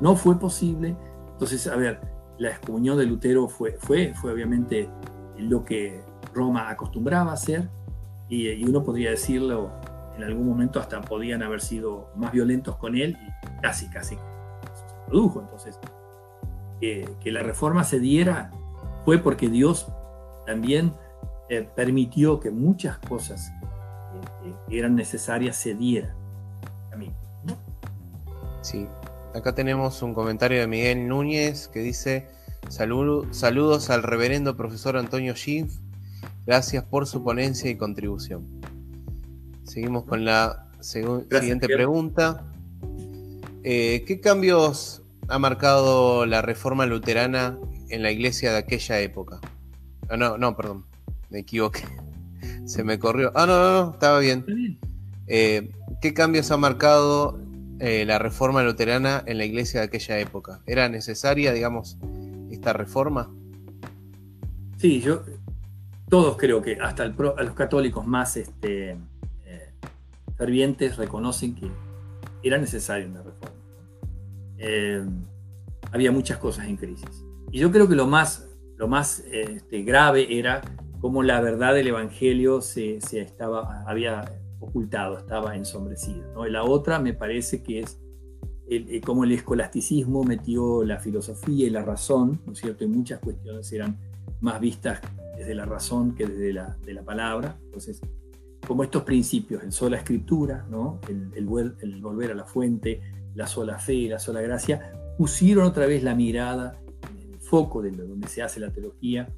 No fue posible. Entonces, a ver, la excomunión de Lutero fue, fue, fue obviamente lo que Roma acostumbraba a hacer, y, uno podría decirlo, en algún momento hasta podían haber sido más violentos con él, y casi, casi eso se produjo. Entonces, que la reforma se diera fue porque Dios también eh, permitió que muchas cosas que eran necesarias se dieran a mí. Sí, acá tenemos un comentario de Miguel Núñez que dice: Saludos al reverendo profesor Antonio Schiff, gracias por su ponencia y contribución. Seguimos con la siguiente pregunta. Eh, ¿Qué cambios ha marcado la reforma luterana en la iglesia de aquella época? Ah, no, no, perdón me equivoqué. Se me corrió. Ah, no, no, no, estaba bien. Eh, ¿Qué cambios ha marcado eh, la reforma luterana en la iglesia de aquella época? ¿Era necesaria, digamos, esta reforma? Sí, yo, todos creo que hasta los católicos más este, eh, fervientes reconocen que era necesaria una reforma. había muchas cosas en crisis. Y yo creo que lo más, lo más este, grave era cómo la verdad del Evangelio se, estaba, había ocultado, estaba ensombrecida. ¿no? La otra me parece que es el, eh, cómo el escolasticismo metió la filosofía y la razón, ¿no es cierto? Y muchas cuestiones eran más vistas desde la razón que desde la, de la palabra. Entonces, como estos principios, el sola escritura, ¿no? el, el, el volver a la fuente, la sola fe la sola gracia, pusieron otra vez la mirada en el foco de donde se hace la teología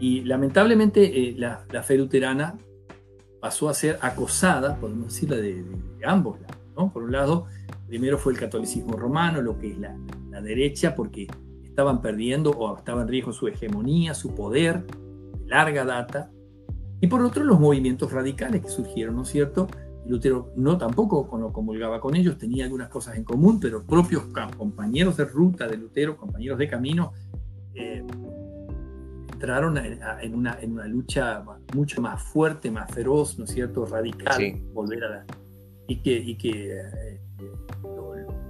y lamentablemente eh, la, fe luterana pasó a ser acosada, podemos decirlo, de, ambos lados. ¿no? Por un lado, primero fue el catolicismo romano, lo que es la, derecha, porque estaban perdiendo o estaba en riesgo su hegemonía, su poder de larga data. Y por otro, los movimientos radicales que surgieron, ¿no es cierto? Lutero no tampoco comulgaba con ellos, tenía algunas cosas en común, pero propios compañeros de ruta de Lutero, compañeros de camino, eh, entraron en una, en una lucha mucho más fuerte, más feroz, ¿no es cierto?, radical, volver a la... Y que, y que eh,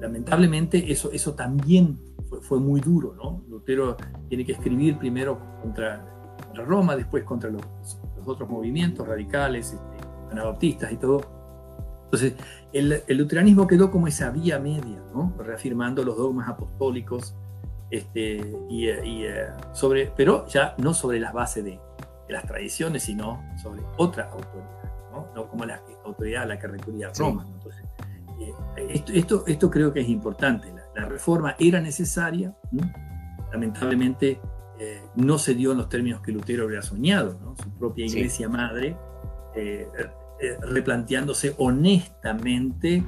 lamentablemente eso, eso también fue, muy duro, ¿no? Lutero tiene que escribir primero contra, Roma, después contra los, los otros movimientos radicales, este, anabaptistas y todo. Entonces, el, el, luteranismo quedó como esa vía media, ¿no? reafirmando los dogmas apostólicos, este, y, eh, sobre, pero ya no sobre las bases de, las tradiciones, sino sobre otra autoridad, no, como la autoridad a la que recurría Roma. Entonces, eh, esto, esto, esto, creo que es importante. La, reforma era necesaria, lamentablemente eh, no se dio en los términos que Lutero habría soñado, ¿no? su propia iglesia madre, eh, eh, replanteándose honestamente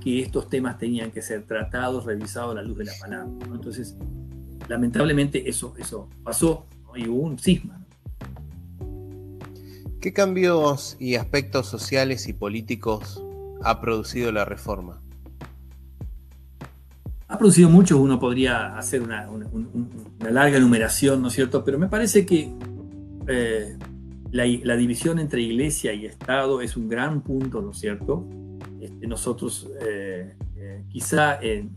que estos temas tenían que ser tratados, revisados a la luz de la palabra. Entonces, lamentablemente eso, eso pasó y hubo un cisma. ¿Qué cambios y aspectos sociales y políticos ha producido la reforma? Ha producido mucho, uno podría hacer una, larga enumeración, ¿no es cierto? Pero me parece que eh, la, división entre iglesia y Estado es un gran punto, ¿no es cierto? Este, nosotros, eh, eh, quizá en,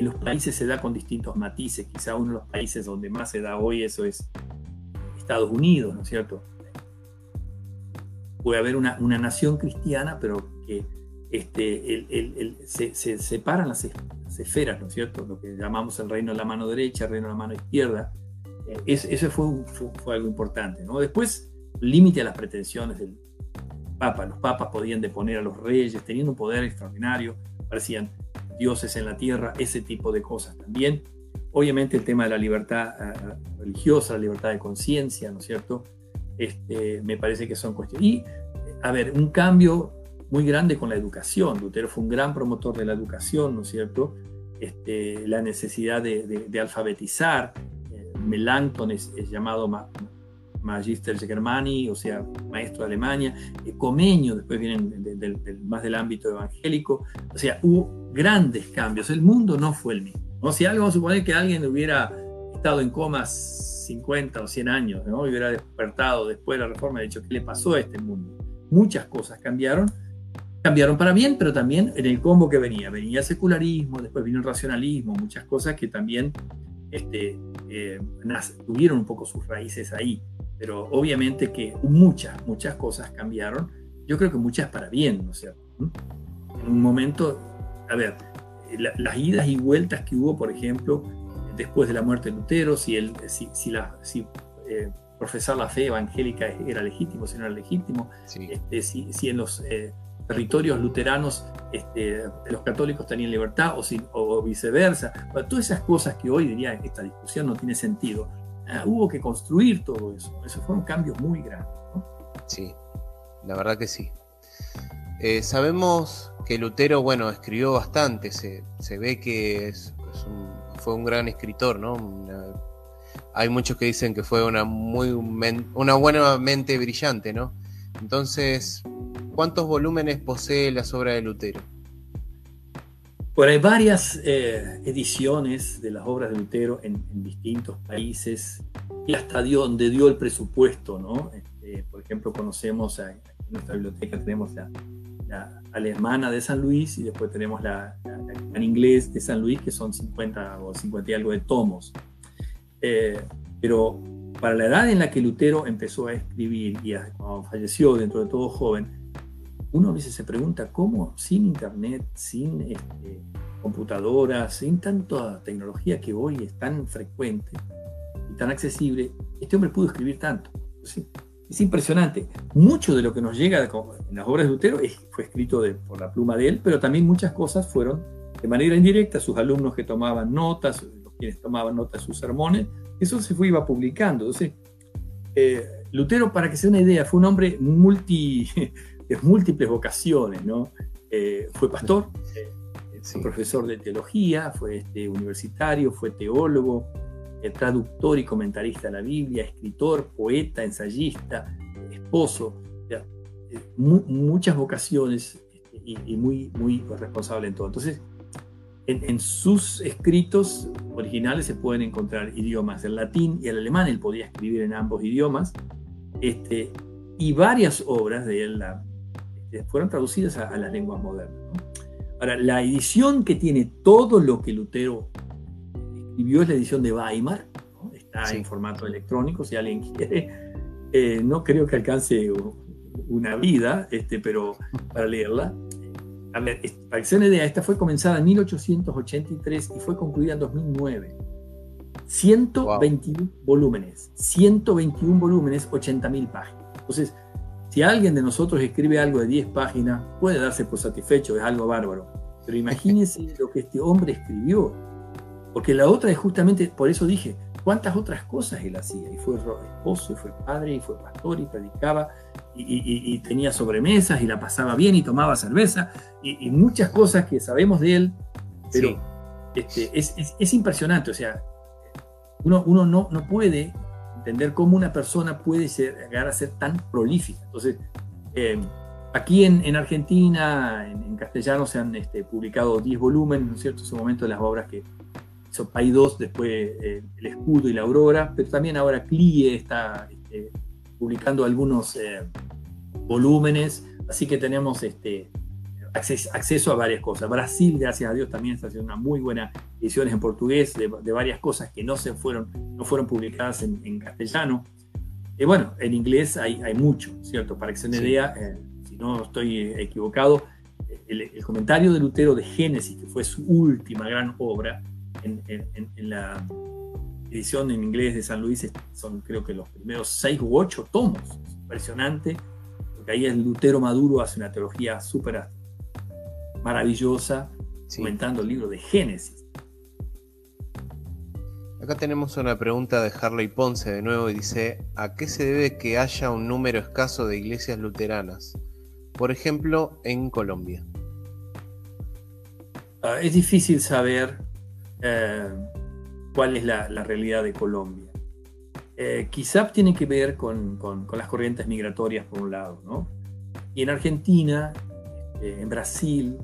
los países se da con distintos matices, quizá uno de los países donde más se da hoy eso es Estados Unidos, ¿no es cierto? Puede haber una, una nación cristiana, pero que este, se, separan las, esferas, ¿no es cierto? Lo que llamamos el reino de la mano derecha, el reino de la mano izquierda. Eh, eso fue, fue, algo importante, ¿no? Después, límite a las pretensiones del Papa. Los papas podían deponer a los reyes, teniendo un poder extraordinario, parecían dioses en la tierra, ese tipo de cosas también. Obviamente el tema de la libertad eh, religiosa, la libertad de conciencia, ¿no es cierto? Este, me parece que son cuestiones. Y, a ver, un cambio muy grande con la educación. Lutero fue un gran promotor de la educación, ¿no es cierto? Este, la necesidad de, alfabetizar. Eh, Melanchthon es, llamado Magister Germani, o sea, maestro de Alemania. Eh, Comenio, después vienen más del ámbito evangélico. O sea, hubo grandes cambios. El mundo no fue el mismo. ¿no? Si algo, vamos a suponer que alguien hubiera estado en coma 50 o 100 años, ¿no? hubiera despertado después de la reforma, y dicho, ¿qué le pasó a este mundo? Muchas cosas cambiaron cambiaron para bien, pero también en el combo que venía. Venía secularismo, después vino el racionalismo, muchas cosas que también este, eh, tuvieron un poco sus raíces ahí. Pero obviamente que muchas, muchas cosas cambiaron. Yo creo que muchas para bien, ¿no es cierto? En un momento, a ver, las idas y vueltas que hubo, por ejemplo, después de la muerte de Lutero, si, el, si, la, si eh, profesar la fe evangélica era legítimo, si no era legítimo, este, si, si, en los eh, territorios luteranos este, los católicos tenían libertad o, viceversa. todas esas cosas que hoy diría que esta discusión no tiene sentido. Ah, hubo que construir todo eso. Esos fueron cambios muy grandes. Sí, la verdad que sí. Eh, sabemos que Lutero, bueno, escribió bastante, se, ve que fue un gran escritor, ¿no? hay muchos que dicen que fue una, muy, una buena mente brillante, ¿no? Entonces, ¿Cuántos volúmenes posee las obras de Lutero? Bueno, hay varias eh, ediciones de las obras de Lutero en, distintos países y hasta donde dio el presupuesto, ¿no? Este, por ejemplo, conocemos en nuestra biblioteca tenemos la, alemana de San Luis y después tenemos la, en inglés de San Luis, que son 50 o 50 y algo de tomos. Eh, pero para la edad en la que Lutero empezó a escribir y cuando falleció dentro de todo joven, uno a veces se pregunta cómo sin internet, sin este, computadoras, sin tanta tecnología que hoy es tan frecuente y tan accesible, este hombre pudo escribir tanto. Es impresionante. Mucho de lo que nos llega en las obras de Lutero fue escrito por la pluma de él, pero también muchas cosas fueron de manera indirecta, sus alumnos que tomaban notas, quienes tomaban notas de sus sermones, eso se fue, iba publicando. Entonces, eh, Lutero, para que sea una idea, fue un hombre multi, de múltiples vocaciones, ¿no? Eh, fue pastor, fue profesor de teología, fue este, universitario, fue teólogo, eh, traductor y comentarista de la Biblia, escritor, poeta, ensayista, esposo, eh, muchas vocaciones este, y, muy, muy responsable en todo. Entonces, en, sus escritos originales se pueden encontrar idiomas, el latín y el alemán, él podía escribir en ambos idiomas, este, y varias obras de él, la fueron traducidas a, las lenguas modernas. Ahora, la edición que tiene todo lo que Lutero escribió es la edición de Weimar, está en formato electrónico, si alguien quiere. Eh, no creo que alcance una vida, este, pero para leerla. A ver, para que se una idea, esta fue comenzada en 1883 y fue concluida en 2009. 121 volúmenes, 121 volúmenes, 80.000 páginas. Entonces, si alguien de nosotros escribe algo de 10 páginas, puede darse por satisfecho, es algo bárbaro. Pero imagínense lo que este hombre escribió. Porque la otra es justamente, por eso dije, cuántas otras cosas él hacía. Y fue esposo, y fue padre, y fue pastor, y predicaba, y, tenía sobremesas, y la pasaba bien, y tomaba cerveza, y, muchas cosas que sabemos de él, pero este, es, impresionante. O sea, uno, uno no, no puede entender cómo una persona puede llegar a ser tan prolífica. Entonces, eh, aquí en, Argentina, en, castellano, se han este, publicado 10 volúmenes, ¿no es cierto? En su momento las obras que hizo Pay 2, después eh, El Escudo y la Aurora, pero también ahora Clie está este, publicando algunos eh, volúmenes, así que tenemos este, acceso, a varias cosas. Brasil, gracias a Dios, también está haciendo una muy buena ediciones en portugués de, varias cosas que no, se fueron, no fueron publicadas en, castellano. Y bueno, en inglés hay, hay mucho, ¿cierto? Para que se den idea, eh, si no estoy equivocado, el, comentario de Lutero de Génesis, que fue su última gran obra, en, en, la edición en inglés de San Luis, son creo que los primeros seis u ocho tomos. impresionante, porque ahí el Lutero Maduro hace una teología súper maravillosa, comentando el libro de Génesis. Acá tenemos una pregunta de Harley Ponce de nuevo y dice, ¿a qué se debe que haya un número escaso de iglesias luteranas? Por ejemplo, en Colombia. Ah, es difícil saber eh, cuál es la, realidad de Colombia. Eh, quizá tiene que ver con, las corrientes migratorias por un lado, ¿no? Y en Argentina, eh, en Brasil,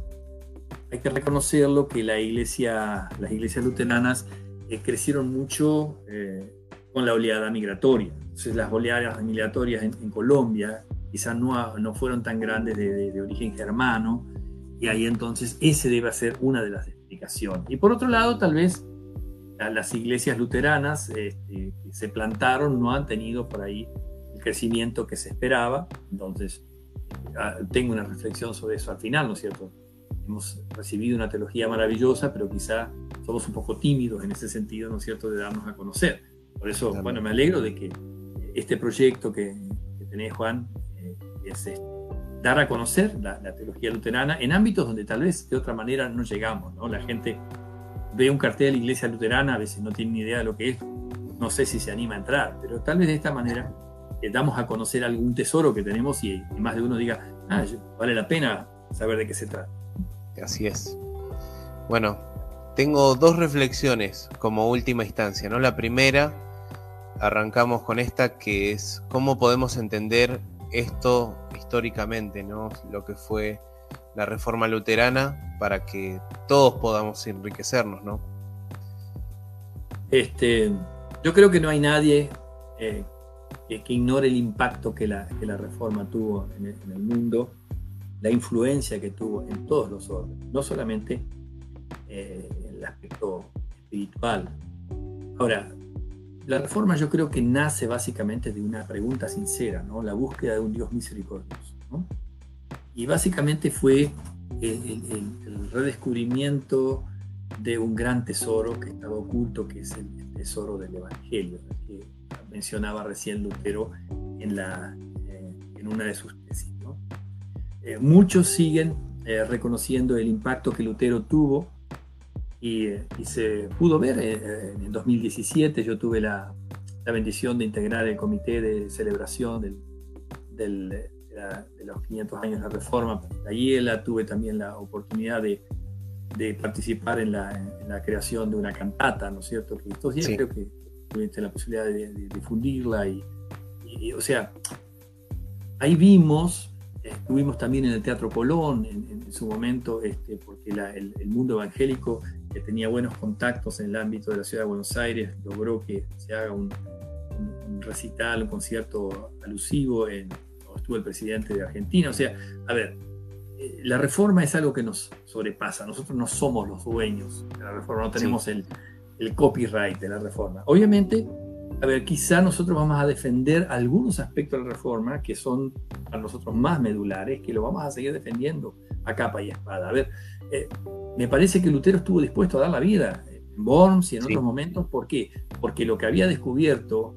hay que reconocerlo que la iglesia, las iglesias luteranas eh, crecieron mucho eh, con la oleada migratoria. Entonces las oleadas migratorias en, Colombia quizás no, no, fueron tan grandes de, origen germano y ahí entonces ese debe ser una de las explicaciones. Y por otro lado, tal vez las iglesias luteranas este, que se plantaron no han tenido por ahí el crecimiento que se esperaba. Entonces, ah, tengo una reflexión sobre eso al final, ¿no es cierto? Hemos recibido una teología maravillosa, pero quizá somos un poco tímidos en ese sentido, ¿no es cierto?, de darnos a conocer. Por eso, bueno, me alegro de que este proyecto que, tenés, Juan, eh, es este, dar a conocer la, teología luterana en ámbitos donde tal vez de otra manera no llegamos, ¿no? La gente ve un cartel de la iglesia luterana, a veces no tiene ni idea de lo que es, no sé si se anima a entrar, pero tal vez de esta manera le damos a conocer algún tesoro que tenemos y, y más de uno diga, ah, vale la pena saber de qué se trata. Así es. Bueno, tengo dos reflexiones como última instancia, ¿no? La primera, arrancamos con esta, que es cómo podemos entender esto históricamente, ¿no? Lo que fue la reforma luterana para que todos podamos enriquecernos, ¿no? Este, yo creo que no hay nadie eh, que, ignore el impacto que la, reforma tuvo en el mundo la influencia que tuvo en todos los órdenes, no solamente eh, en el aspecto espiritual. Ahora, la reforma yo creo que nace básicamente de una pregunta sincera, ¿no? la búsqueda de un Dios misericordioso. Y básicamente fue el, redescubrimiento de un gran tesoro que estaba oculto, que es el, tesoro del Evangelio, que mencionaba recién Lutero en, la, eh, en una de sus tesis. Eh, muchos siguen eh, reconociendo el impacto que Lutero tuvo y, eh, se pudo ver en 2017. Yo tuve la, bendición de integrar el comité de celebración de, los 500 años de la Reforma. Allí tuve también la oportunidad de, participar en la, creación de una cantata, ¿no es cierto? Que estos días creo que tuviste la posibilidad de, difundirla y, o sea, ahí vimos Estuvimos también en el Teatro Colón en, su momento, este, porque el, mundo evangélico, que tenía buenos contactos en el ámbito de la ciudad de Buenos Aires, logró que se haga un, recital, un concierto alusivo. En, estuvo el presidente de Argentina. O sea, a ver, eh, la reforma es algo que nos sobrepasa. Nosotros no somos los dueños de la reforma, no tenemos el, el copyright de la reforma. Obviamente, a ver, quizá nosotros vamos a defender algunos aspectos de la reforma que son para nosotros más medulares, que lo vamos a seguir defendiendo a capa y espada. A ver, eh, me parece que Lutero estuvo dispuesto a dar la vida en Worms y en otros momentos. ¿Por qué? Porque lo que había descubierto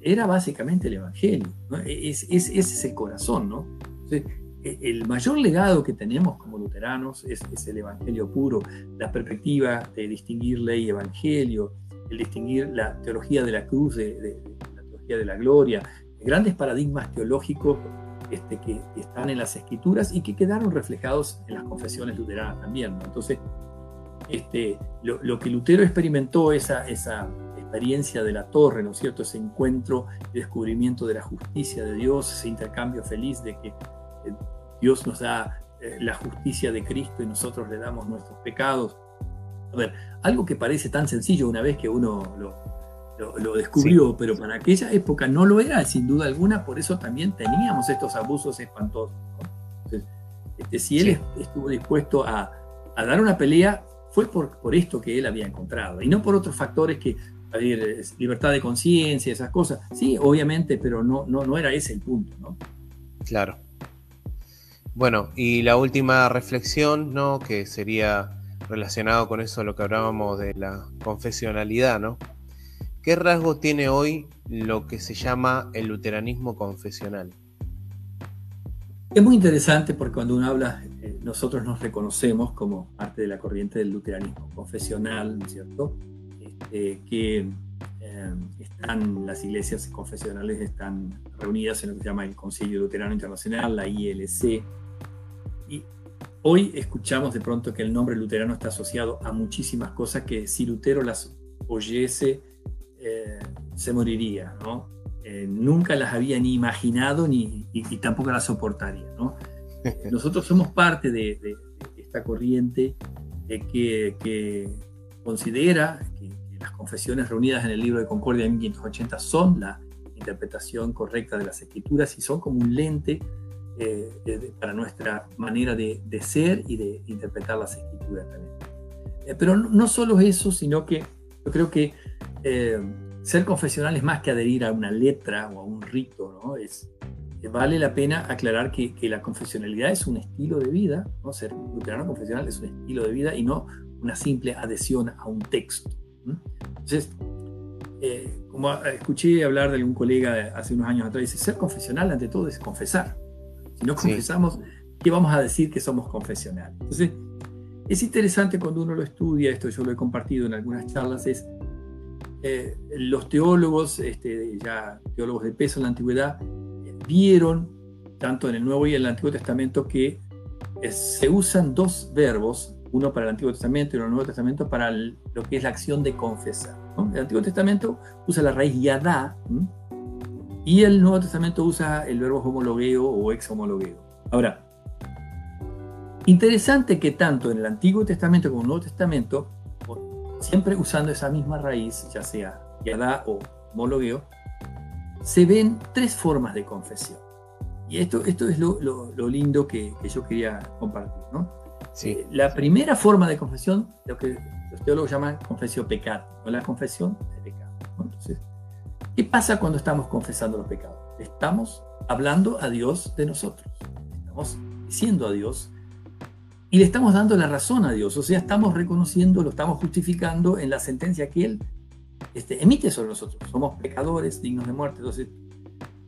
era básicamente el Evangelio. Es, ese es el corazón, ¿no? E, el mayor legado que tenemos como luteranos es, es, el Evangelio puro, la perspectiva de distinguir ley y Evangelio, el distinguir la teología de la cruz de, la teología de la gloria, grandes paradigmas teológicos este, que, están en las escrituras y que quedaron reflejados en las confesiones luteranas también. Entonces, este, lo, que Lutero experimentó, esa, esa experiencia de la torre, ¿no es cierto? Ese encuentro y descubrimiento de la justicia de Dios, ese intercambio feliz de que eh, Dios nos da eh, la justicia de Cristo y nosotros le damos nuestros pecados. A ver, algo que parece tan sencillo una vez que uno lo, lo, descubrió, pero para aquella época no lo era, sin duda alguna, por eso también teníamos estos abusos espantosos. Entonces, este, si él estuvo dispuesto a, a, dar una pelea, fue por, por esto que él había encontrado, y no por otros factores que, a ver, libertad de conciencia, esas cosas. Sí, obviamente, pero no, no, no era ese el punto, ¿no? Claro. Bueno, y la última reflexión, ¿no? Que sería relacionado con eso lo que hablábamos de la confesionalidad, ¿no? ¿Qué rasgo tiene hoy lo que se llama el luteranismo confesional? Es muy interesante porque cuando uno habla, eh, nosotros nos reconocemos como parte de la corriente del luteranismo confesional, ¿no es cierto? Este, que eh, están, las iglesias confesionales están reunidas en lo que se llama el Concilio Luterano Internacional, la ILC, y hoy escuchamos de pronto que el nombre luterano está asociado a muchísimas cosas que si Lutero las oyese, eh, se moriría, ¿no? Eh, nunca las había ni imaginado ni, y, tampoco las soportaría, ¿no? Nosotros somos parte de, esta corriente eh, que, considera que, que, las confesiones reunidas en el libro de Concordia de 1580 son la interpretación correcta de las escrituras y son como un lente eh, para nuestra manera de, ser y de interpretar las escrituras también. Eh, pero no, solo eso, sino que yo creo que eh, ser confesional es más que adherir a una letra o a un rito, ¿no? Es, vale la pena aclarar que, que, la confesionalidad es un estilo de vida, ¿no? ser luterano confesional es un estilo de vida y no una simple adhesión a un texto. Entonces, como escuché hablar de algún colega hace unos años atrás, dice, ser confesional ante todo es confesar. Si no confesamos, ¿qué vamos a decir que somos confesionales? Entonces, es interesante cuando uno lo estudia, esto yo lo he compartido en algunas charlas, es eh, los teólogos, este, ya teólogos de peso en la antigüedad, vieron, tanto en el Nuevo y en el Antiguo Testamento, que eh, se usan dos verbos, uno para el Antiguo Testamento y uno para el Nuevo Testamento, para lo que es la acción de confesar. El Antiguo Testamento usa la raíz yadá, y el Nuevo Testamento usa el verbo homologueo o ex homologueo. Ahora, interesante que tanto en el Antiguo Testamento como en el Nuevo Testamento, siempre usando esa misma raíz, ya sea yadá o homologueo, se ven tres formas de confesión. Y esto, esto es lo, lindo que, yo quería compartir. ¿no? Eh, la primera forma de confesión, lo que los teólogos llaman confesión pecado, o la confesión de pecado. Entonces, ¿Qué pasa cuando estamos confesando los pecados? Estamos hablando a Dios de nosotros. Estamos diciendo a Dios y le estamos dando la razón a Dios. O sea, estamos reconociendo, lo estamos justificando en la sentencia que Él este, emite sobre nosotros. Somos pecadores dignos de muerte. Entonces,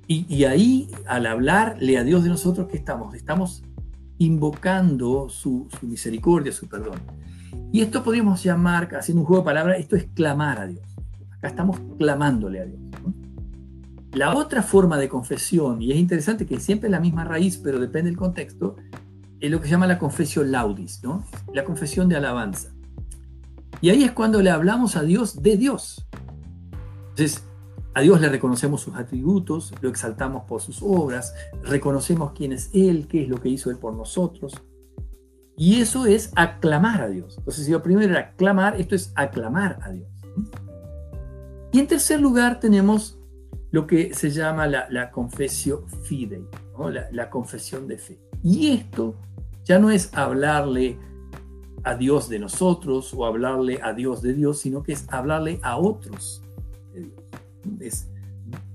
y, ahí, al hablarle a Dios de nosotros, ¿qué estamos? Estamos invocando su, su misericordia, su perdón. Y esto podríamos llamar, haciendo un juego de palabras, esto es clamar a Dios. Acá estamos clamándole a Dios. La otra forma de confesión, y es interesante que siempre es la misma raíz, pero depende del contexto, es lo que se llama la confesión laudis, ¿no? la confesión de alabanza. Y ahí es cuando le hablamos a Dios de Dios. Entonces, a Dios le reconocemos sus atributos, lo exaltamos por sus obras, reconocemos quién es Él, qué es lo que hizo Él por nosotros. Y eso es aclamar a Dios. Entonces, si lo primero era aclamar, esto es aclamar a Dios. Y en tercer lugar tenemos lo que se llama la, la confesio fidei, la, confesión de fe. Y esto ya no es hablarle a Dios de nosotros o hablarle a Dios de Dios, sino que es hablarle a otros de Dios. Es,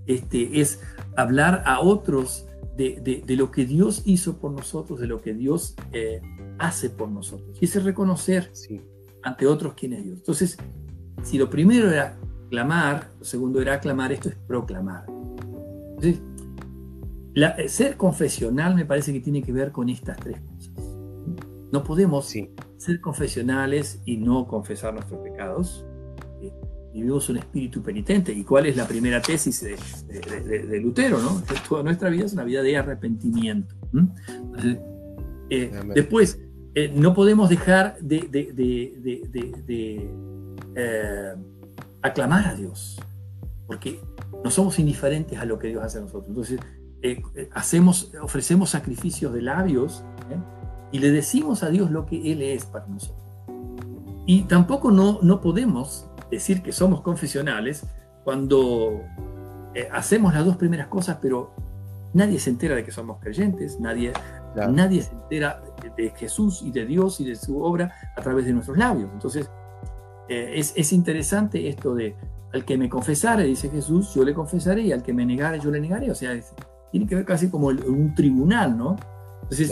este, es hablar a otros de, lo que Dios hizo por nosotros, de lo que Dios eh, hace por nosotros. Y es reconocer ante otros quién es Dios. Entonces, si lo primero era clamar, lo segundo era aclamar, esto es proclamar. Entonces, eh, ser confesional me parece que tiene que ver con estas tres cosas. No podemos ser confesionales y no confesar nuestros pecados. vivimos un espíritu penitente. ¿Y cuál es la primera tesis de, Lutero? ¿no? toda nuestra vida es una vida de arrepentimiento. Eh, después, eh, no podemos dejar de, eh, aclamar a Dios, porque no somos indiferentes a lo que Dios hace a nosotros. Entonces, hacemos, ofrecemos sacrificios de labios y le decimos a Dios lo que Él es para nosotros. Y tampoco no, no podemos decir que somos confesionales cuando hacemos las dos primeras cosas, pero nadie se entera de que somos creyentes, nadie, nadie se entera de, Jesús y de Dios y de su obra a través de nuestros labios. Entonces, eh, es, interesante esto de al que me confesare, dice Jesús, yo le confesaré, y al que me negare, yo le negaré. O sea, tiene que ver casi como un tribunal, ¿no? Entonces,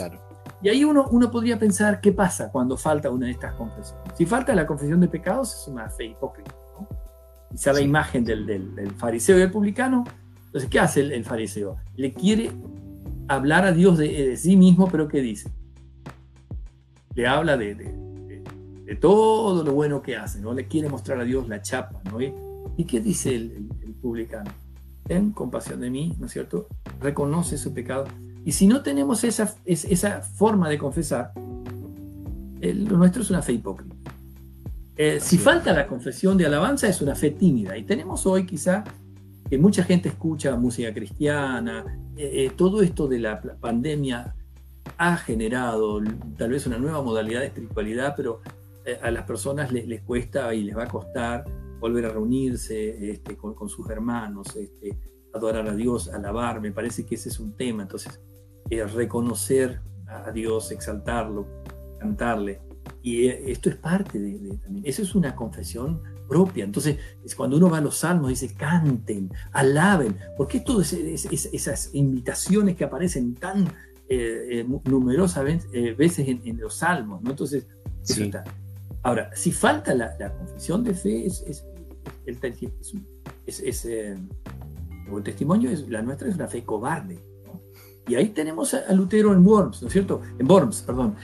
Y ahí uno, uno podría pensar, ¿qué pasa cuando falta una de estas confesiones? Si falta la confesión de pecados, es una fe hipócrita. ¿no? Quizá la imagen del, del, fariseo y del publicano. Entonces, ¿qué hace el fariseo? Le quiere hablar a Dios de, sí mismo, pero ¿qué dice? Le habla de, de, todo lo bueno que hace, ¿no? Le quiere mostrar a Dios la chapa, ¿no? ¿Y qué dice el, publicano? Ten compasión de mí, ¿no es cierto? Reconoce su pecado. Y si no tenemos esa, esa forma de confesar, lo nuestro es una fe hipócrita. Eh, si falta la confesión de alabanza, es una fe tímida. Y tenemos hoy quizá que mucha gente escucha música cristiana, eh, eh, todo esto de la pandemia ha generado tal vez una nueva modalidad de espiritualidad, pero a las personas les, cuesta y les va a costar volver a reunirse este, con, sus hermanos, este, adorar a Dios, alabar, me parece que ese es un tema, entonces reconocer a Dios, exaltarlo, cantarle, y esto es parte de, de también, eso es una confesión propia. Entonces, es cuando uno va a los salmos, dice, canten, alaben, porque todas esas invitaciones que aparecen tan eh, eh, numerosas eh, veces en, los salmos, ¿no? Entonces, Ahora, si falta la, confesión de fe, es, el, testimonio, es, la nuestra es una fe cobarde. Y ahí tenemos a, Lutero en Worms, ¿no es cierto? En Worms, perdón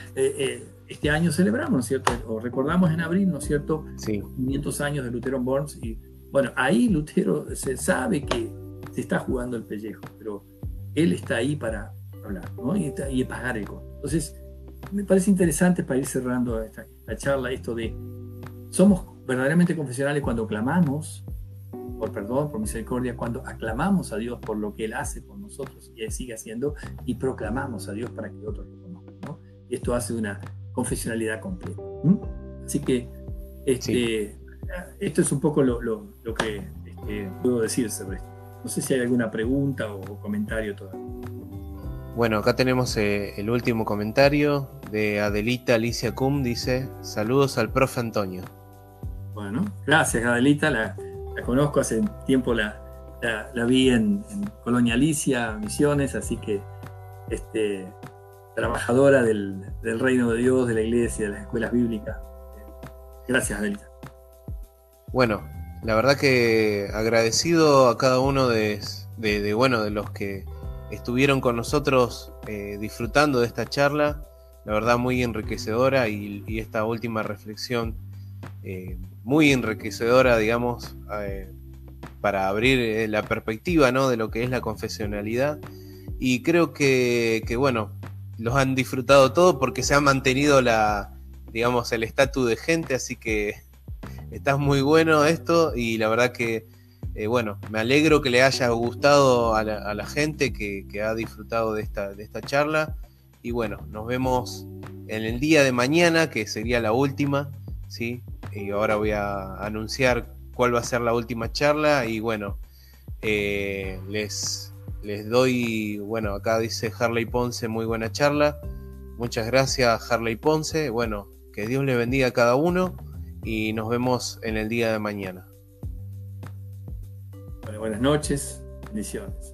este año celebramos, ¿no es cierto? O recordamos en abril, ¿no es cierto? Sí. 500 años de Lutero en Worms. Y bueno, ahí Lutero se sabe que se está jugando el pellejo, pero él está ahí para hablar, ¿no? Y, y pagar el costo. Entonces, me parece interesante para ir cerrando esta, charla esto de, somos verdaderamente confesionales cuando clamamos por perdón, por misericordia, cuando aclamamos a Dios por lo que Él hace por nosotros y Él sigue haciendo y proclamamos a Dios para que otros lo conozcan. ¿no? Y esto hace una confesionalidad completa. Así que este, esto es un poco lo, que este, puedo decir sobre esto. No sé si hay alguna pregunta o comentario todavía. Bueno, acá tenemos eh, el último comentario de Adelita Alicia Cum, dice, saludos al profe Antonio. Bueno, gracias Adelita, la, conozco hace tiempo, la, la, vi en, en, Colonia Alicia, Misiones, así que este, trabajadora del, reino de Dios, de la iglesia, de las escuelas bíblicas. Gracias, Adelita. Bueno, la verdad que agradecido a cada uno de, bueno, de los que estuvieron con nosotros eh, disfrutando de esta charla. La verdad muy enriquecedora y, esta última reflexión eh, muy enriquecedora, digamos, eh, para abrir la perspectiva ¿no? de lo que es la confesionalidad. Y creo que, que bueno, los han disfrutado todo porque se ha mantenido la, digamos, el estatus de gente, así que está muy bueno esto y la verdad que, eh, bueno, me alegro que le haya gustado a la, gente que, ha disfrutado de esta, de esta charla y bueno, nos vemos en el día de mañana, que sería la última, ¿sí? Y ahora voy a anunciar cuál va a ser la última charla y bueno, eh, les les doy, bueno, acá dice Harley Ponce, muy buena charla. Muchas gracias Harley Ponce. Bueno, que Dios le bendiga a cada uno y nos vemos en el día de mañana. Buenas noches, bendiciones.